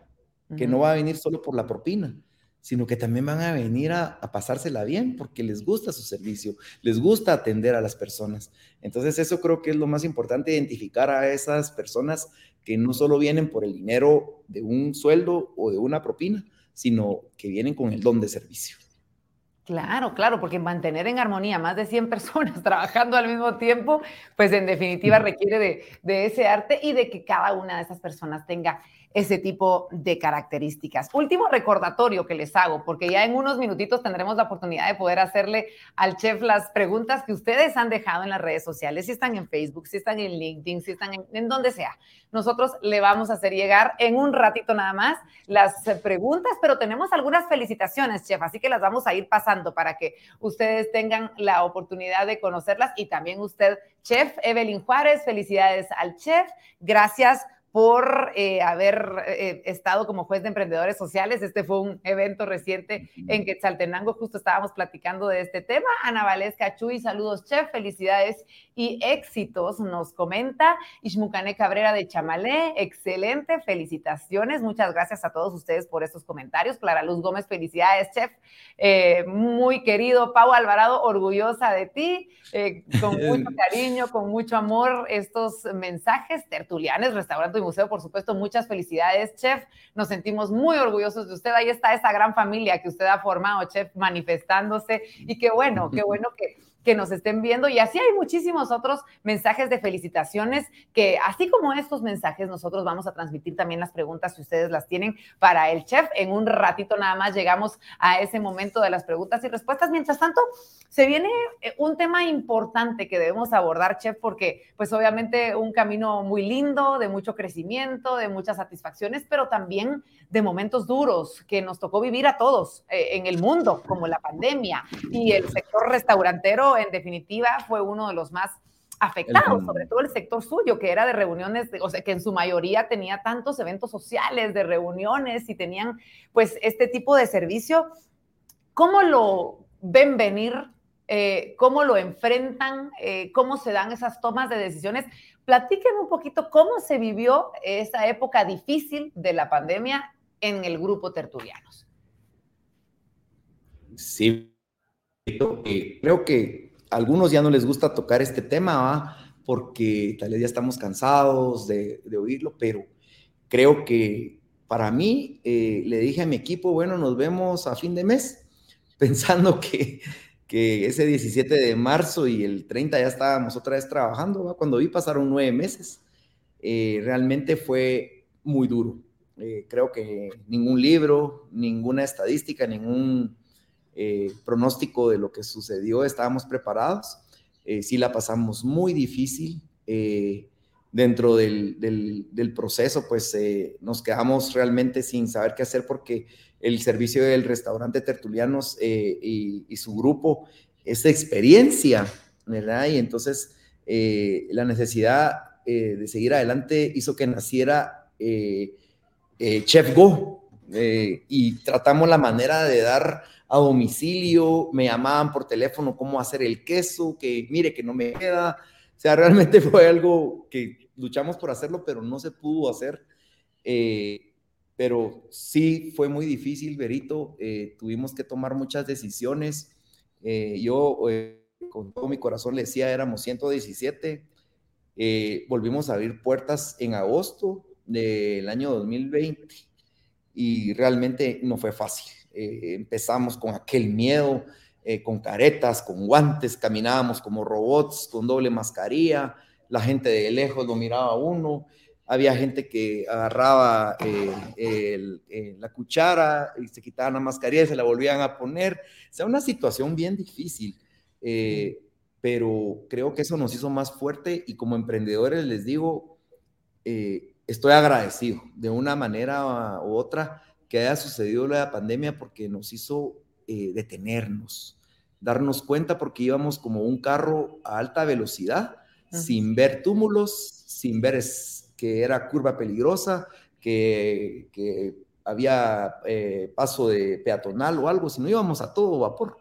que no va a venir solo por la propina, sino que también van a venir a, pasársela bien porque les gusta su servicio, les gusta atender a las personas. Entonces eso creo que es lo más importante, identificar a esas personas que no solo vienen por el dinero de un sueldo o de una propina, sino que vienen con el don de servicio. Claro, claro, porque mantener en armonía más de 100 (laughs) personas trabajando al mismo tiempo, pues en definitiva requiere de, de ese arte y de que cada una de esas personas tenga ese tipo de características. Último recordatorio que les hago, porque ya en unos minutitos tendremos la oportunidad de poder hacerle al chef las preguntas que ustedes han dejado en las redes sociales, si están en Facebook, si están en LinkedIn, si están en, donde sea. Nosotros le vamos a hacer llegar en un ratito nada más las preguntas, pero tenemos algunas felicitaciones, chef, así que las vamos a ir pasando para que ustedes tengan la oportunidad de conocerlas y también usted, chef Evelyn Juárez, felicidades al chef. Gracias por eh, haber eh, estado como juez de emprendedores sociales. Este fue un evento reciente en Quetzaltenango, justo estábamos platicando de este tema. Ana Valesca Chuy, saludos, chef, felicidades y éxitos, nos comenta. Ishmucane Cabrera de Chamalé, excelente, felicitaciones. Muchas gracias a todos ustedes por estos comentarios. Clara Luz Gómez, felicidades, chef. Eh, muy querido Pau Alvarado, orgullosa de ti, con mucho (laughs) cariño, con mucho amor, estos mensajes. Tertulianes, restaurante museo, por supuesto, muchas felicidades, chef. Nos sentimos muy orgullosos de usted. Ahí está esa gran familia que usted ha formado, chef, manifestándose. Y qué bueno, qué (laughs) bueno que que nos estén viendo. Y así hay muchísimos otros mensajes de felicitaciones que, así como estos mensajes, nosotros vamos a transmitir también las preguntas si ustedes las tienen para el chef. En un ratito nada más llegamos a ese momento de las preguntas y respuestas. Mientras tanto, se viene eh, un tema importante que debemos abordar, chef, porque pues obviamente un camino muy lindo, de mucho crecimiento, de muchas satisfacciones, pero también de momentos duros que nos tocó vivir a todos eh, en el mundo, como la pandemia y el sector restaurantero, en definitiva, fue uno de los más afectados, sobre todo el sector suyo, que era de reuniones, o sea, que en su mayoría tenía tantos eventos sociales, de reuniones y tenían pues este tipo de servicio. ¿Cómo lo ven venir? Eh, ¿Cómo lo enfrentan? Eh, ¿Cómo se dan esas tomas de decisiones? Platíquenme un poquito cómo se vivió esa época difícil de la pandemia en el grupo Tertulianos. Sí, creo que a algunos ya no les gusta tocar este tema, porque tal vez ya estamos cansados de, oírlo, pero creo que para mí, eh, le dije a mi equipo, bueno, nos vemos a fin de mes, (laughs) pensando que, que ese 17 de marzo y el 30 ya estábamos otra vez trabajando, cuando vi pasaron nueve meses, eh, realmente fue muy duro. Eh, creo que ningún libro, ninguna estadística, ningún eh, pronóstico de lo que sucedió estábamos preparados. Eh, sí la pasamos muy difícil. dentro del, del, proceso, pues nos quedamos realmente sin saber qué hacer porque el servicio del restaurante Tertulianos y, y, su grupo, esa experiencia, ¿verdad? Y entonces la necesidad de seguir adelante hizo que naciera eh, Chef Go eh, y tratamos la manera de dar a domicilio, me llamaban por teléfono cómo hacer el queso, que mire que no me queda. O sea, (laughs) realmente fue algo que luchamos por hacerlo, pero no se pudo hacer. Eh, pero sí fue muy difícil, Berito. tuvimos que tomar muchas decisiones. yo, con todo mi corazón, le decía, éramos 117. volvimos a abrir puertas en agosto del año 2020 y realmente no fue fácil. Eh, empezamos con aquel miedo, eh, con caretas, con guantes, caminábamos como robots, con doble mascarilla, la gente de lejos lo miraba uno, había gente que agarraba eh, la cuchara y se quitaban la mascarilla y se la volvían a poner. O sea, una situación bien difícil, pero creo que eso nos hizo más fuerte y como emprendedores les digo, estoy agradecido de una manera u otra que haya sucedido la pandemia porque nos hizo eh, detenernos, darnos cuenta porque íbamos como un carro a alta velocidad, sin ver túmulos, sin ver que era curva peligrosa, que, había eh, paso de peatonal o algo, sino íbamos a todo vapor.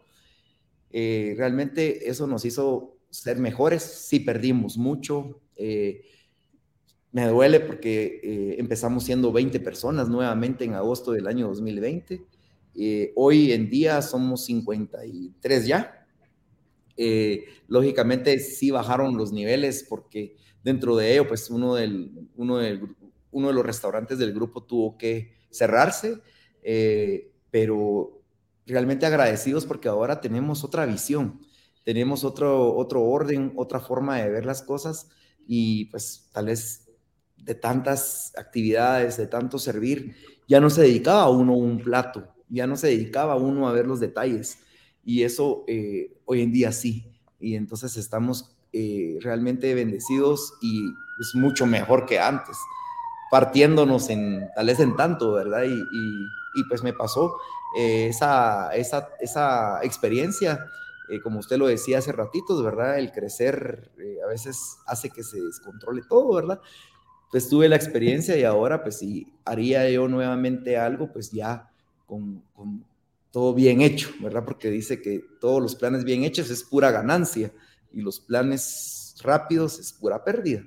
Eh, realmente eso nos hizo ser mejores, sí perdimos mucho, me duele porque eh, empezamos siendo 20 personas nuevamente en agosto del año 2020. Eh, hoy en día somos 53 ya. Eh, lógicamente sí bajaron los niveles porque dentro de ello, pues uno, del, uno, del, uno de los restaurantes del grupo tuvo que cerrarse, pero realmente agradecidos porque ahora tenemos otra visión, tenemos otro, otro orden, otra forma de ver las cosas y pues tal vez de tantas actividades, de tanto servir, ya no se dedicaba a uno un plato, ya no se dedicaba a uno a ver los detalles. Y eso eh, hoy en día sí. Y entonces estamos eh, realmente bendecidos y es mucho mejor que antes, partiéndonos en tal vez en tanto, ¿verdad? Y, pues me pasó eh, esa, esa, esa experiencia como usted lo decía hace ratitos, ¿verdad? El crecer a veces hace que se descontrole todo, ¿verdad? Pues tuve la experiencia y ahora pues si haría yo nuevamente algo, pues ya con, con todo bien hecho, ¿verdad? Porque dice que todos los planes bien hechos es pura ganancia y los planes rápidos es pura pérdida.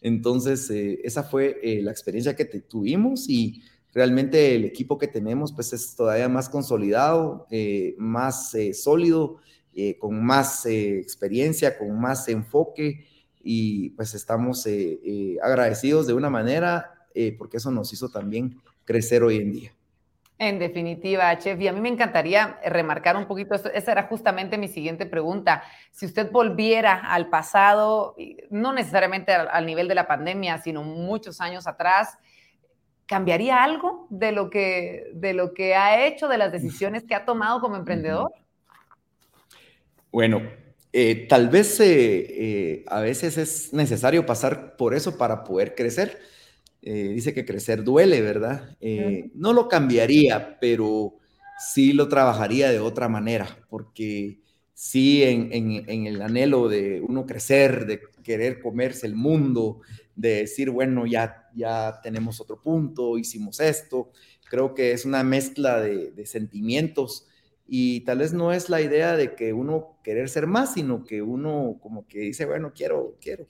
Entonces, eh, esa fue eh, la experiencia que tuvimos y realmente el equipo que tenemos pues es todavía más consolidado, eh, más sólido, con más experiencia, con más enfoque y pues estamos agradecidos de una manera porque eso nos hizo también crecer hoy en día. En definitiva, chef, y a mí me encantaría remarcar un poquito, esa era justamente mi siguiente pregunta. Si usted volviera al pasado, no necesariamente al, nivel de la pandemia, sino muchos años atrás, ¿cambiaría algo de lo que, de lo que ha hecho, de las decisiones que ha tomado como emprendedor? Bueno, eh, tal vez eh, eh, a veces es necesario pasar por eso para poder crecer dice que crecer duele, ¿verdad? No lo cambiaría, pero sí lo trabajaría de otra manera, porque sí en, el anhelo de uno crecer, de querer comerse el mundo, de decir, bueno, ya, ya tenemos otro punto, hicimos esto, creo que es una mezcla de, sentimientos y tal vez no es la idea de que uno querer ser más, sino que uno como que dice, bueno, quiero, quiero.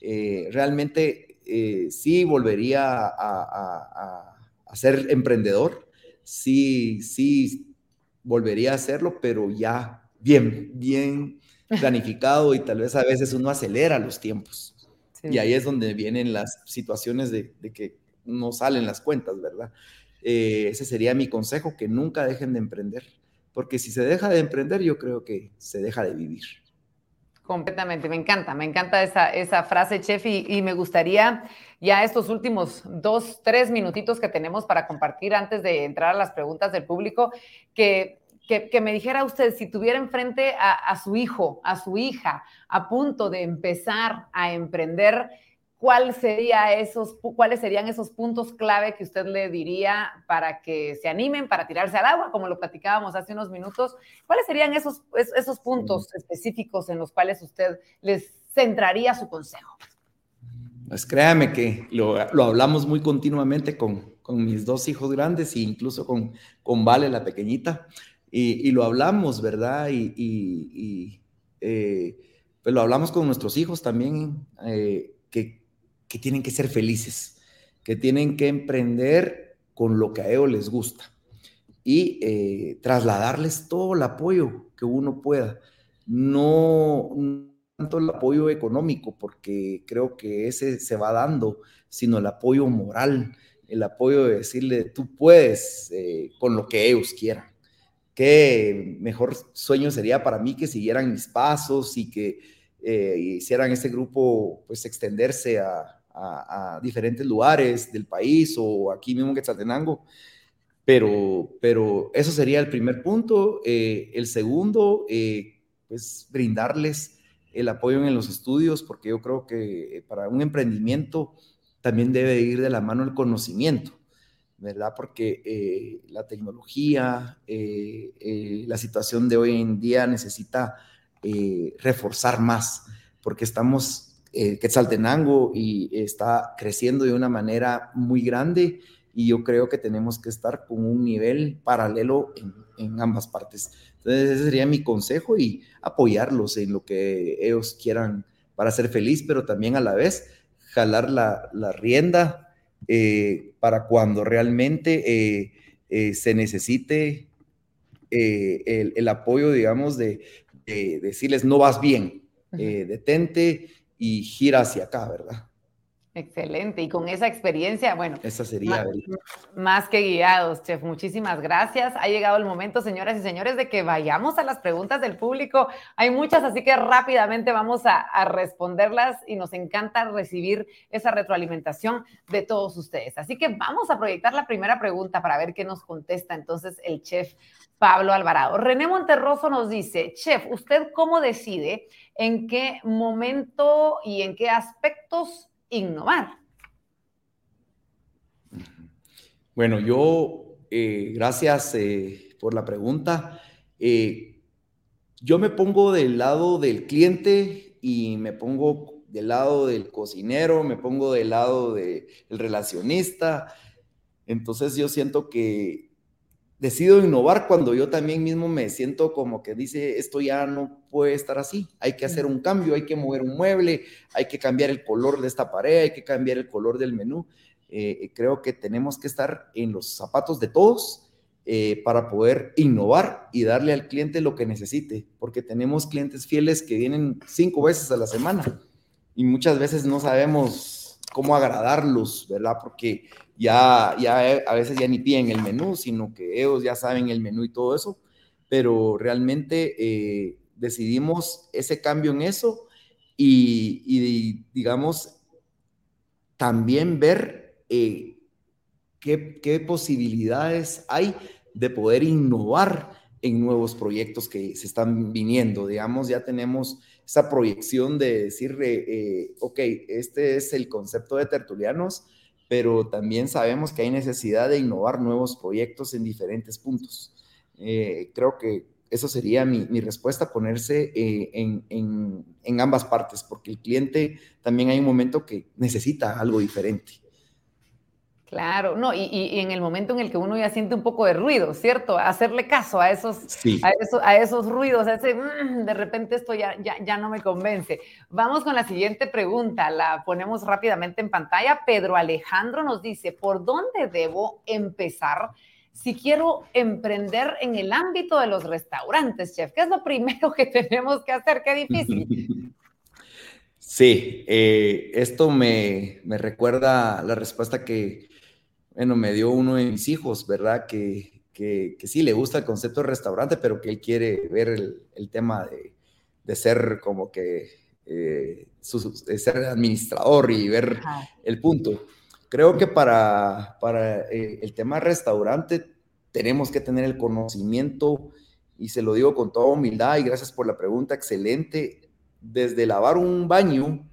Eh, realmente eh, sí volvería a, ser emprendedor, sí, sí volvería a hacerlo, pero ya bien, bien (laughs) planificado y tal vez a veces uno acelera los tiempos. Y ahí es donde vienen las situaciones de, que no salen las cuentas, ¿verdad? Eh, ese sería mi consejo, que nunca dejen de emprender, porque si se deja de emprender, yo creo que se deja de vivir. Completamente, me encanta, me encanta esa, esa frase, chef, y, me gustaría ya estos últimos dos, tres minutitos que tenemos para compartir antes de entrar a las preguntas del público, que, que, me dijera usted, si tuviera enfrente a, a su hijo, a su hija, a punto de empezar a emprender, ¿cuál sería esos, ¿cuáles serían esos puntos clave que usted le diría para que se animen, para tirarse al agua, como lo platicábamos hace unos minutos? ¿Cuáles serían esos, esos puntos específicos en los cuales usted les centraría su consejo? Pues créame que lo, hablamos muy continuamente con, con, mis dos hijos grandes e incluso con, con Vale, la pequeñita, y, lo hablamos, ¿verdad? Y, eh, pues lo hablamos con nuestros hijos también, eh, que que tienen que ser felices, que tienen que emprender con lo que a ellos les gusta y eh, trasladarles todo el apoyo que uno pueda. No, tanto el apoyo económico, porque creo que ese se va dando, sino el apoyo moral, el apoyo de decirle, tú puedes eh, con lo que ellos quieran. Qué mejor sueño sería para mí que siguieran mis pasos y que eh, hicieran ese grupo, pues extenderse a, a, diferentes lugares del país o aquí mismo en Quetzaltenango. Pero, pero eso sería el primer punto. Eh, el segundo, eh, pues brindarles el apoyo en los estudios, porque yo creo que para un emprendimiento también debe ir de la mano el conocimiento, ¿verdad? Porque eh, la tecnología, la situación de hoy en día necesita reforzar más, porque estamos eh, Quetzaltenango y está creciendo de una manera muy grande y yo creo que tenemos que estar con un nivel paralelo en, ambas partes. Entonces ese sería mi consejo y apoyarlos en lo que ellos quieran para ser feliz, pero también a la vez jalar la, rienda eh, para cuando realmente eh, se necesite el, apoyo, digamos, de, de, decirles, no vas bien, detente y gira hacia acá, ¿verdad? Excelente. Y con esa experiencia, bueno. Esa sería. Más, que guiados, chef. Muchísimas gracias. Ha llegado el momento, señoras y señores, de que vayamos a las preguntas del público. Hay muchas, así que rápidamente vamos a, a responderlas y nos encanta recibir esa retroalimentación de todos ustedes. Así que vamos a proyectar la primera pregunta para ver qué nos contesta entonces el chef Pablo Alvarado. René Monterroso nos dice, chef, ¿usted cómo decide en qué momento y en qué aspectos innovar? Bueno, yo, eh, gracias eh, por la pregunta. Eh, yo me pongo del lado del cliente y me pongo del lado del cocinero, me pongo del lado del relacionista. Entonces yo siento que decido innovar cuando yo también mismo me siento como que dice, esto ya no puede estar así, hay que hacer un cambio, hay que mover un mueble, hay que cambiar el color de esta pared, hay que cambiar el color del menú. Eh, creo que tenemos que estar en los zapatos de todos eh, para poder innovar y darle al cliente lo que necesite, porque tenemos clientes fieles que vienen cinco veces a la semana y muchas veces no sabemos cómo agradarlos, ¿verdad? Porque ya, ya a veces ya ni piden el menú, sino que ellos ya saben el menú y todo eso, pero realmente eh, decidimos ese cambio en eso y, digamos, también ver eh, qué, posibilidades hay de poder innovar en nuevos proyectos que se están viniendo. Digamos, ya tenemos esa proyección de decir, eh, ok, este es el concepto de tertulianos, pero también sabemos que hay necesidad de innovar nuevos proyectos en diferentes puntos. Eh, creo que eso sería mi, respuesta, ponerse eh, en, en ambas partes, porque el cliente también hay un momento que necesita algo diferente. Claro, no, y, en el momento en el que uno ya siente un poco de ruido, ¿cierto? Hacerle caso a esos, a, esos ruidos, a ese, mm, de repente esto ya, ya, ya, no me convence. Vamos con la siguiente pregunta, la ponemos rápidamente en pantalla. Pedro Alejandro nos dice, ¿por dónde debo empezar si quiero emprender en el ámbito de los restaurantes, chef? ¿Qué es lo (laughs) primero que tenemos que hacer? Qué difícil. (laughs) Sí, eh, esto me, me recuerda la respuesta que bueno, me dio uno de mis hijos, ¿verdad? Que, que, sí le gusta el concepto de restaurante, pero que él quiere ver el, tema de, de, ser como que, eh, ser administrador y ver el punto. Creo que para, para eh, el tema restaurante tenemos que tener el conocimiento, y se lo digo con toda humildad y gracias por la pregunta, excelente, desde lavar un baño,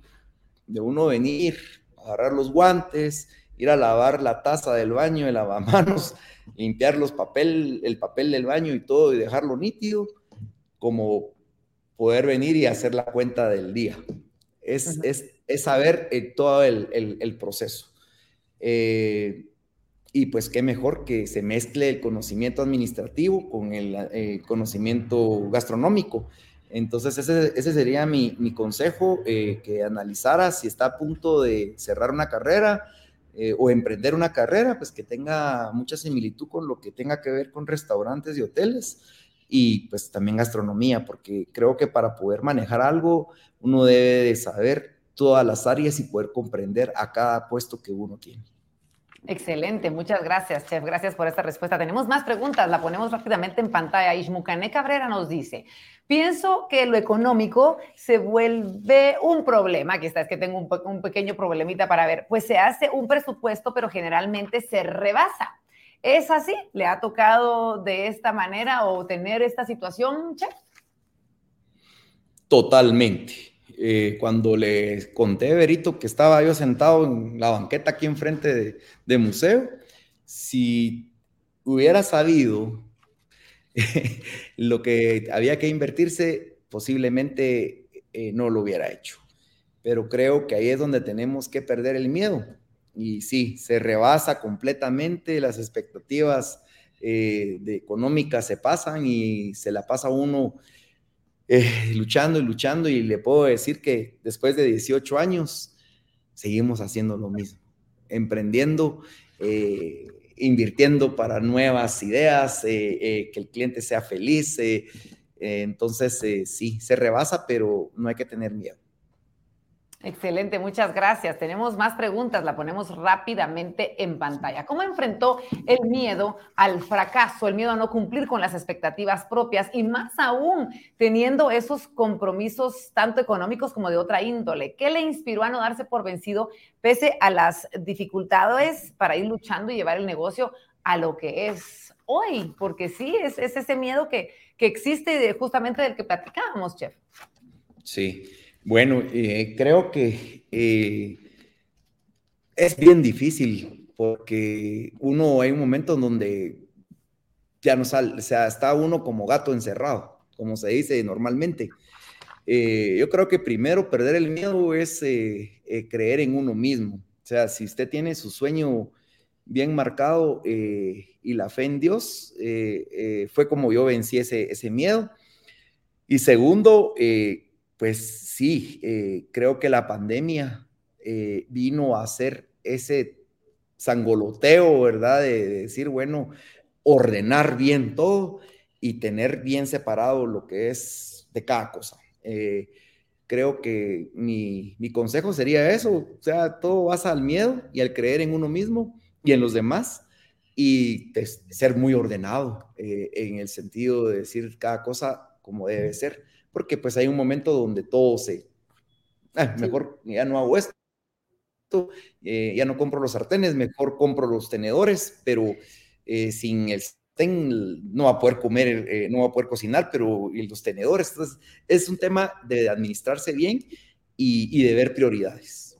de uno venir, agarrar los guantes, ir a lavar la taza del baño, el lavamanos, (laughs) limpiar los papel, el papel del baño y todo y dejarlo nítido, como poder venir y hacer la cuenta del día. Es, es, es saber eh, todo el, el, proceso. Eh, y pues qué mejor que se mezcle el conocimiento administrativo con el eh, conocimiento gastronómico. Entonces ese, ese sería mi, mi consejo, que analizara si está a punto de cerrar una carrera, eh, o emprender una carrera, pues que tenga mucha similitud con lo que tenga que ver con restaurantes y hoteles y pues también gastronomía, porque creo que para poder manejar algo uno debe de saber todas las áreas y poder comprender a cada puesto que uno tiene. Excelente, muchas gracias, chef. Gracias por esta respuesta. Tenemos más preguntas, la ponemos rápidamente en pantalla. Ishmucané Cabrera nos dice: Pienso que lo económico se vuelve un problema. Aquí está, es que tengo un, un pequeño problemita para ver. Pues se hace un presupuesto, pero generalmente se rebasa. ¿Es así? ¿Le ha tocado de esta manera o tener esta situación, chef? Totalmente eh, cuando le conté a Berito que estaba yo sentado en la banqueta aquí enfrente de, museo, si hubiera sabido (laughs) lo que había que invertirse, posiblemente eh, no lo hubiera hecho. Pero creo que ahí es donde tenemos que perder el miedo. Y sí, se rebasa completamente, las expectativas eh, de económicas se pasan y se la pasa uno eh, luchando y luchando y le puedo decir que después de 18 años seguimos haciendo lo mismo, emprendiendo, eh, invirtiendo para nuevas ideas, eh, que el cliente sea feliz. entonces, sí, se rebasa, pero no hay que tener miedo. Excelente, muchas gracias. Tenemos más preguntas, la ponemos rápidamente en pantalla. ¿Cómo enfrentó el miedo al fracaso, el miedo a no cumplir con las expectativas propias y más aún teniendo esos compromisos tanto económicos como de otra índole? ¿Qué le inspiró a no darse por vencido pese a las dificultades para ir luchando y llevar el negocio a lo que es hoy? Porque sí, es, ese miedo que, que existe justamente del que platicábamos, chef. Sí. Bueno, eh, creo que eh, es bien difícil porque uno hay un momento en donde ya no sale, o sea, está uno como gato encerrado, como se dice normalmente. Eh, yo creo que primero perder el miedo es eh, eh, creer en uno mismo. O sea, si usted tiene su sueño bien marcado y la fe en Dios, fue como yo vencí ese, ese miedo. Y segundo, pues sí, creo que la pandemia vino a hacer ese sangoloteo, ¿verdad? de decir, bueno, ordenar bien todo y tener bien separado lo que es de cada cosa. Eh, creo que mi, consejo sería eso, o sea, todo basa al miedo y al creer en uno mismo y en los demás y ser muy ordenado eh, en el sentido de decir cada cosa como debe ser, porque pues hay un momento donde todo se, ah, mejor ya no hago esto, eh, ya no compro los sartenes, mejor compro los tenedores, pero sin el no va a poder comer, eh, no va a poder cocinar, pero y los tenedores. Entonces, es un tema de administrarse bien y, de ver prioridades.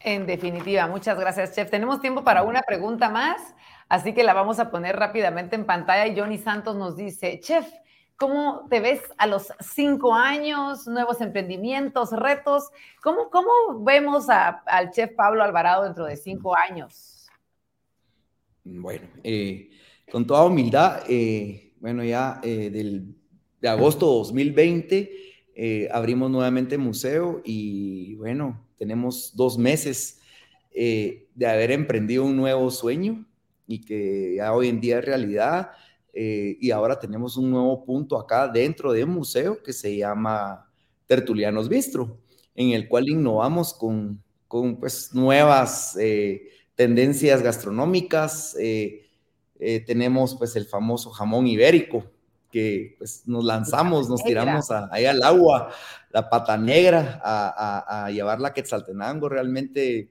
En definitiva, muchas gracias, Chef. Tenemos tiempo para una pregunta más, así que la vamos a poner rápidamente en pantalla. Y Johnny Santos nos dice, Chef, ¿cómo te ves a los cinco años? Nuevos emprendimientos, retos. ¿Cómo, cómo vemos al Chef Pablo Alvarado dentro de cinco años? Bueno, eh, con toda humildad, eh, bueno, ya eh, del, de agosto 2020 eh, abrimos nuevamente museo y bueno, tenemos dos meses de haber emprendido un nuevo sueño y que ya hoy en día es realidad. Y ahora tenemos un nuevo punto acá dentro del museo que se llama Tertulianos Bistro, en el cual innovamos con, con pues, nuevas tendencias gastronómicas. Eh, tenemos pues el famoso jamón ibérico, que pues nos lanzamos, nos tiramos ahí al agua, la pata negra, a, a, llevarla a Quetzaltenango, realmente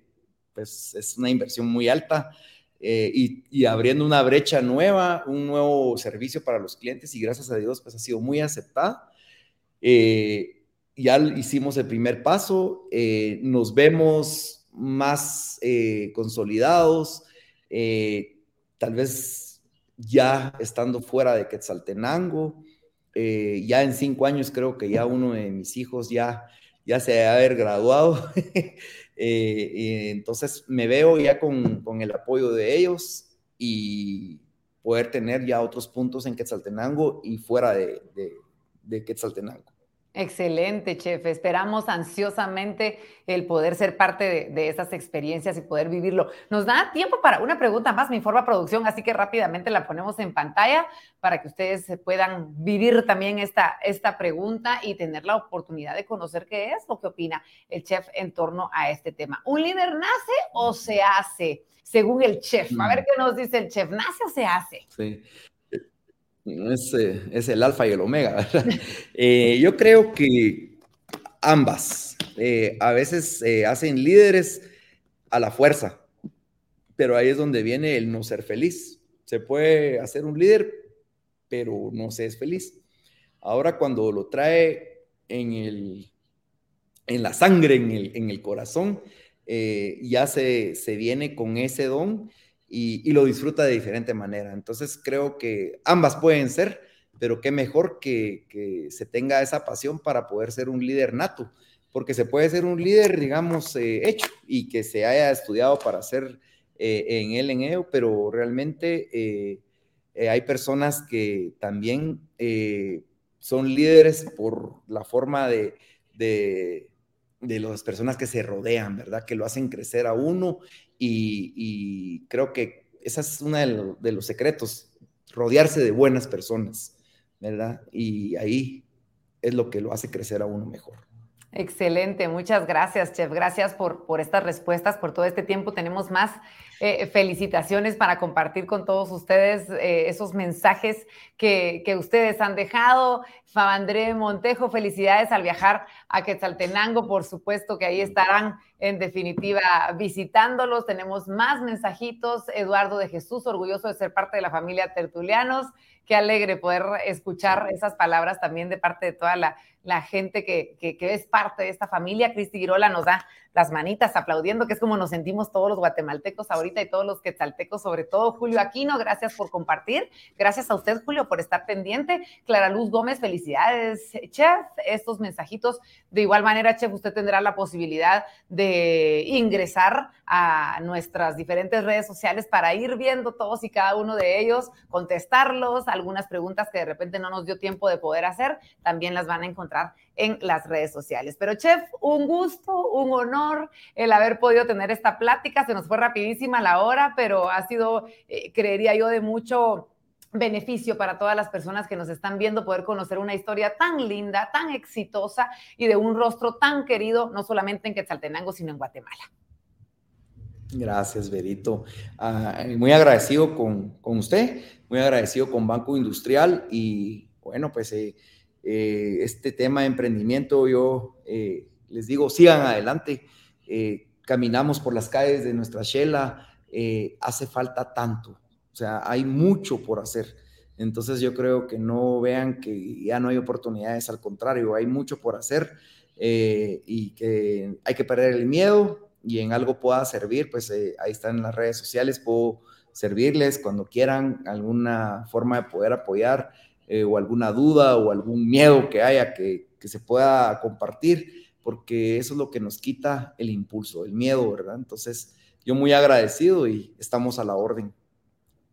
pues es una inversión muy alta. Eh, y, abriendo una brecha nueva, un nuevo servicio para los clientes y gracias a Dios pues ha sido muy aceptada. Eh, ya hicimos el primer paso, nos vemos más consolidados, tal vez ya estando fuera de Quetzaltenango, eh, ya en cinco años creo que ya uno de mis hijos ya, ya se ha haber graduado, (laughs) eh, entonces me veo ya con, con, el apoyo de ellos y poder tener ya otros puntos en Quetzaltenango y fuera de, de, de Quetzaltenango. Excelente, chef. Esperamos ansiosamente el poder ser parte de, esas experiencias y poder vivirlo. Nos da tiempo para una pregunta más, me informa producción, así que rápidamente la ponemos en pantalla para que ustedes puedan vivir también esta, esta pregunta y tener la oportunidad de conocer qué es lo que opina el chef en torno a este tema. ¿Un líder nace o se hace? Según el chef. A ver mm. qué nos dice el chef. ¿Nace o se hace? Sí. Es, es, el alfa y el omega. (laughs) Eh, yo creo que ambas eh, a veces eh, hacen líderes a la fuerza, pero ahí es donde viene el no ser feliz. Se puede hacer un líder, pero no se es feliz. Ahora cuando lo trae en, el, en la sangre, en el, en el corazón, ya se, se viene con ese don y, lo disfruta de diferente manera. Entonces creo que ambas pueden ser, pero qué mejor que, se tenga esa pasión para poder ser un líder nato, porque se puede ser un líder, digamos, eh, hecho y que se haya estudiado para ser eh, en él, en ello, pero realmente eh, hay personas que también son líderes por la forma de, de de las personas que se rodean, ¿verdad? Que lo hacen crecer a uno y, creo que esa es uno de, los secretos, rodearse de buenas personas, ¿verdad? Y ahí es lo que lo hace crecer a uno mejor. Excelente, muchas gracias, Chef. Gracias por, por estas respuestas, por todo este tiempo. Tenemos más eh, felicitaciones para compartir con todos ustedes eh, esos mensajes que, que, ustedes han dejado. Fabandré Montejo, felicidades al viajar a Quetzaltenango, por supuesto que ahí estarán en definitiva visitándolos. Tenemos más mensajitos. Eduardo de Jesús, orgulloso de ser parte de la familia Tertulianos. Qué alegre poder escuchar esas palabras también de parte de toda la, gente que, que, es parte de esta familia. Cristi Girola nos da las manitas aplaudiendo, que es como nos sentimos todos los guatemaltecos ahorita y todos los quetzaltecos, sobre todo Julio Aquino, gracias por compartir. Gracias a usted, Julio, por estar pendiente. Clara Luz Gómez, felicidades, chef. Estos mensajitos, de igual manera, chef, usted tendrá la posibilidad de ingresar a nuestras diferentes redes sociales para ir viendo todos y cada uno de ellos, contestarlos, algunas preguntas que de repente no nos dio tiempo de poder hacer, también las van a encontrar en las redes sociales. Pero chef, un gusto, un honor el haber podido tener esta plática. Se nos fue rapidísima la hora, pero ha sido, eh, creería yo, de mucho beneficio para todas las personas que nos están viendo poder conocer una historia tan linda, tan exitosa y de un rostro tan querido, no solamente en Quetzaltenango, sino en Guatemala. Gracias, Berito. Ah, muy agradecido con, con, usted, muy agradecido con Banco Industrial y bueno, pues eh, eh, este tema de emprendimiento, yo eh, les digo, sigan adelante. Caminamos por las calles de nuestra Shela, hace falta tanto, o sea, hay mucho por hacer. Entonces yo creo que no vean que ya no hay oportunidades, al contrario, hay mucho por hacer y que hay que perder el miedo y en algo pueda servir, pues ahí están las redes sociales, puedo servirles cuando quieran, alguna forma de poder apoyar eh, o alguna duda o algún miedo que haya que, que se pueda compartir, porque eso es lo que nos quita el impulso, el miedo, ¿verdad? Entonces, yo muy agradecido y estamos a la orden.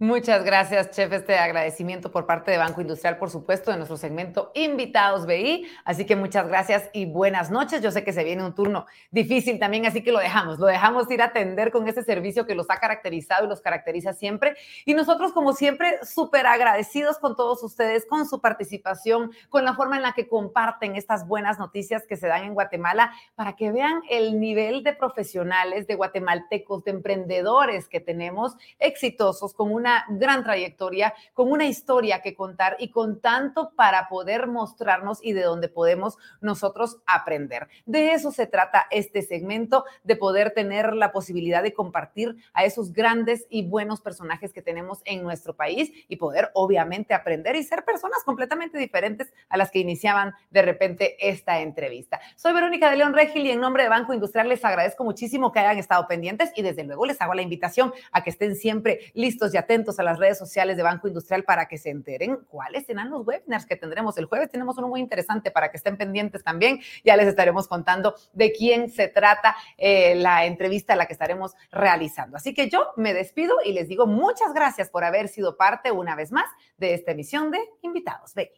Muchas gracias, chef. Este agradecimiento por parte de Banco Industrial, por supuesto, de nuestro segmento Invitados BI. Así que muchas gracias y buenas noches. Yo sé que se viene un turno difícil también, así que lo dejamos, lo dejamos ir a atender con ese servicio que los ha caracterizado y los caracteriza siempre. Y nosotros, como siempre, súper agradecidos con todos ustedes, con su participación, con la forma en la que comparten estas buenas noticias que se dan en Guatemala, para que vean el nivel de profesionales, de guatemaltecos, de emprendedores que tenemos exitosos con una gran trayectoria, con una historia que contar y con tanto para poder mostrarnos y de donde podemos nosotros aprender. De eso se trata este segmento, de poder tener la posibilidad de compartir a esos grandes y buenos personajes que tenemos en nuestro país y poder obviamente aprender y ser personas completamente diferentes a las que iniciaban de repente esta entrevista. Soy Verónica de León Regil y en nombre de Banco Industrial les agradezco muchísimo que hayan estado pendientes y desde luego les hago la invitación a que estén siempre listos y atentos a las redes sociales de Banco Industrial para que se enteren cuáles serán los webinars que tendremos. El jueves tenemos uno muy interesante para que estén pendientes también. Ya les estaremos contando de quién se trata eh, la entrevista a la que estaremos realizando. Así que yo me despido y les digo muchas gracias por haber sido parte una vez más de esta emisión de Invitados. Ve.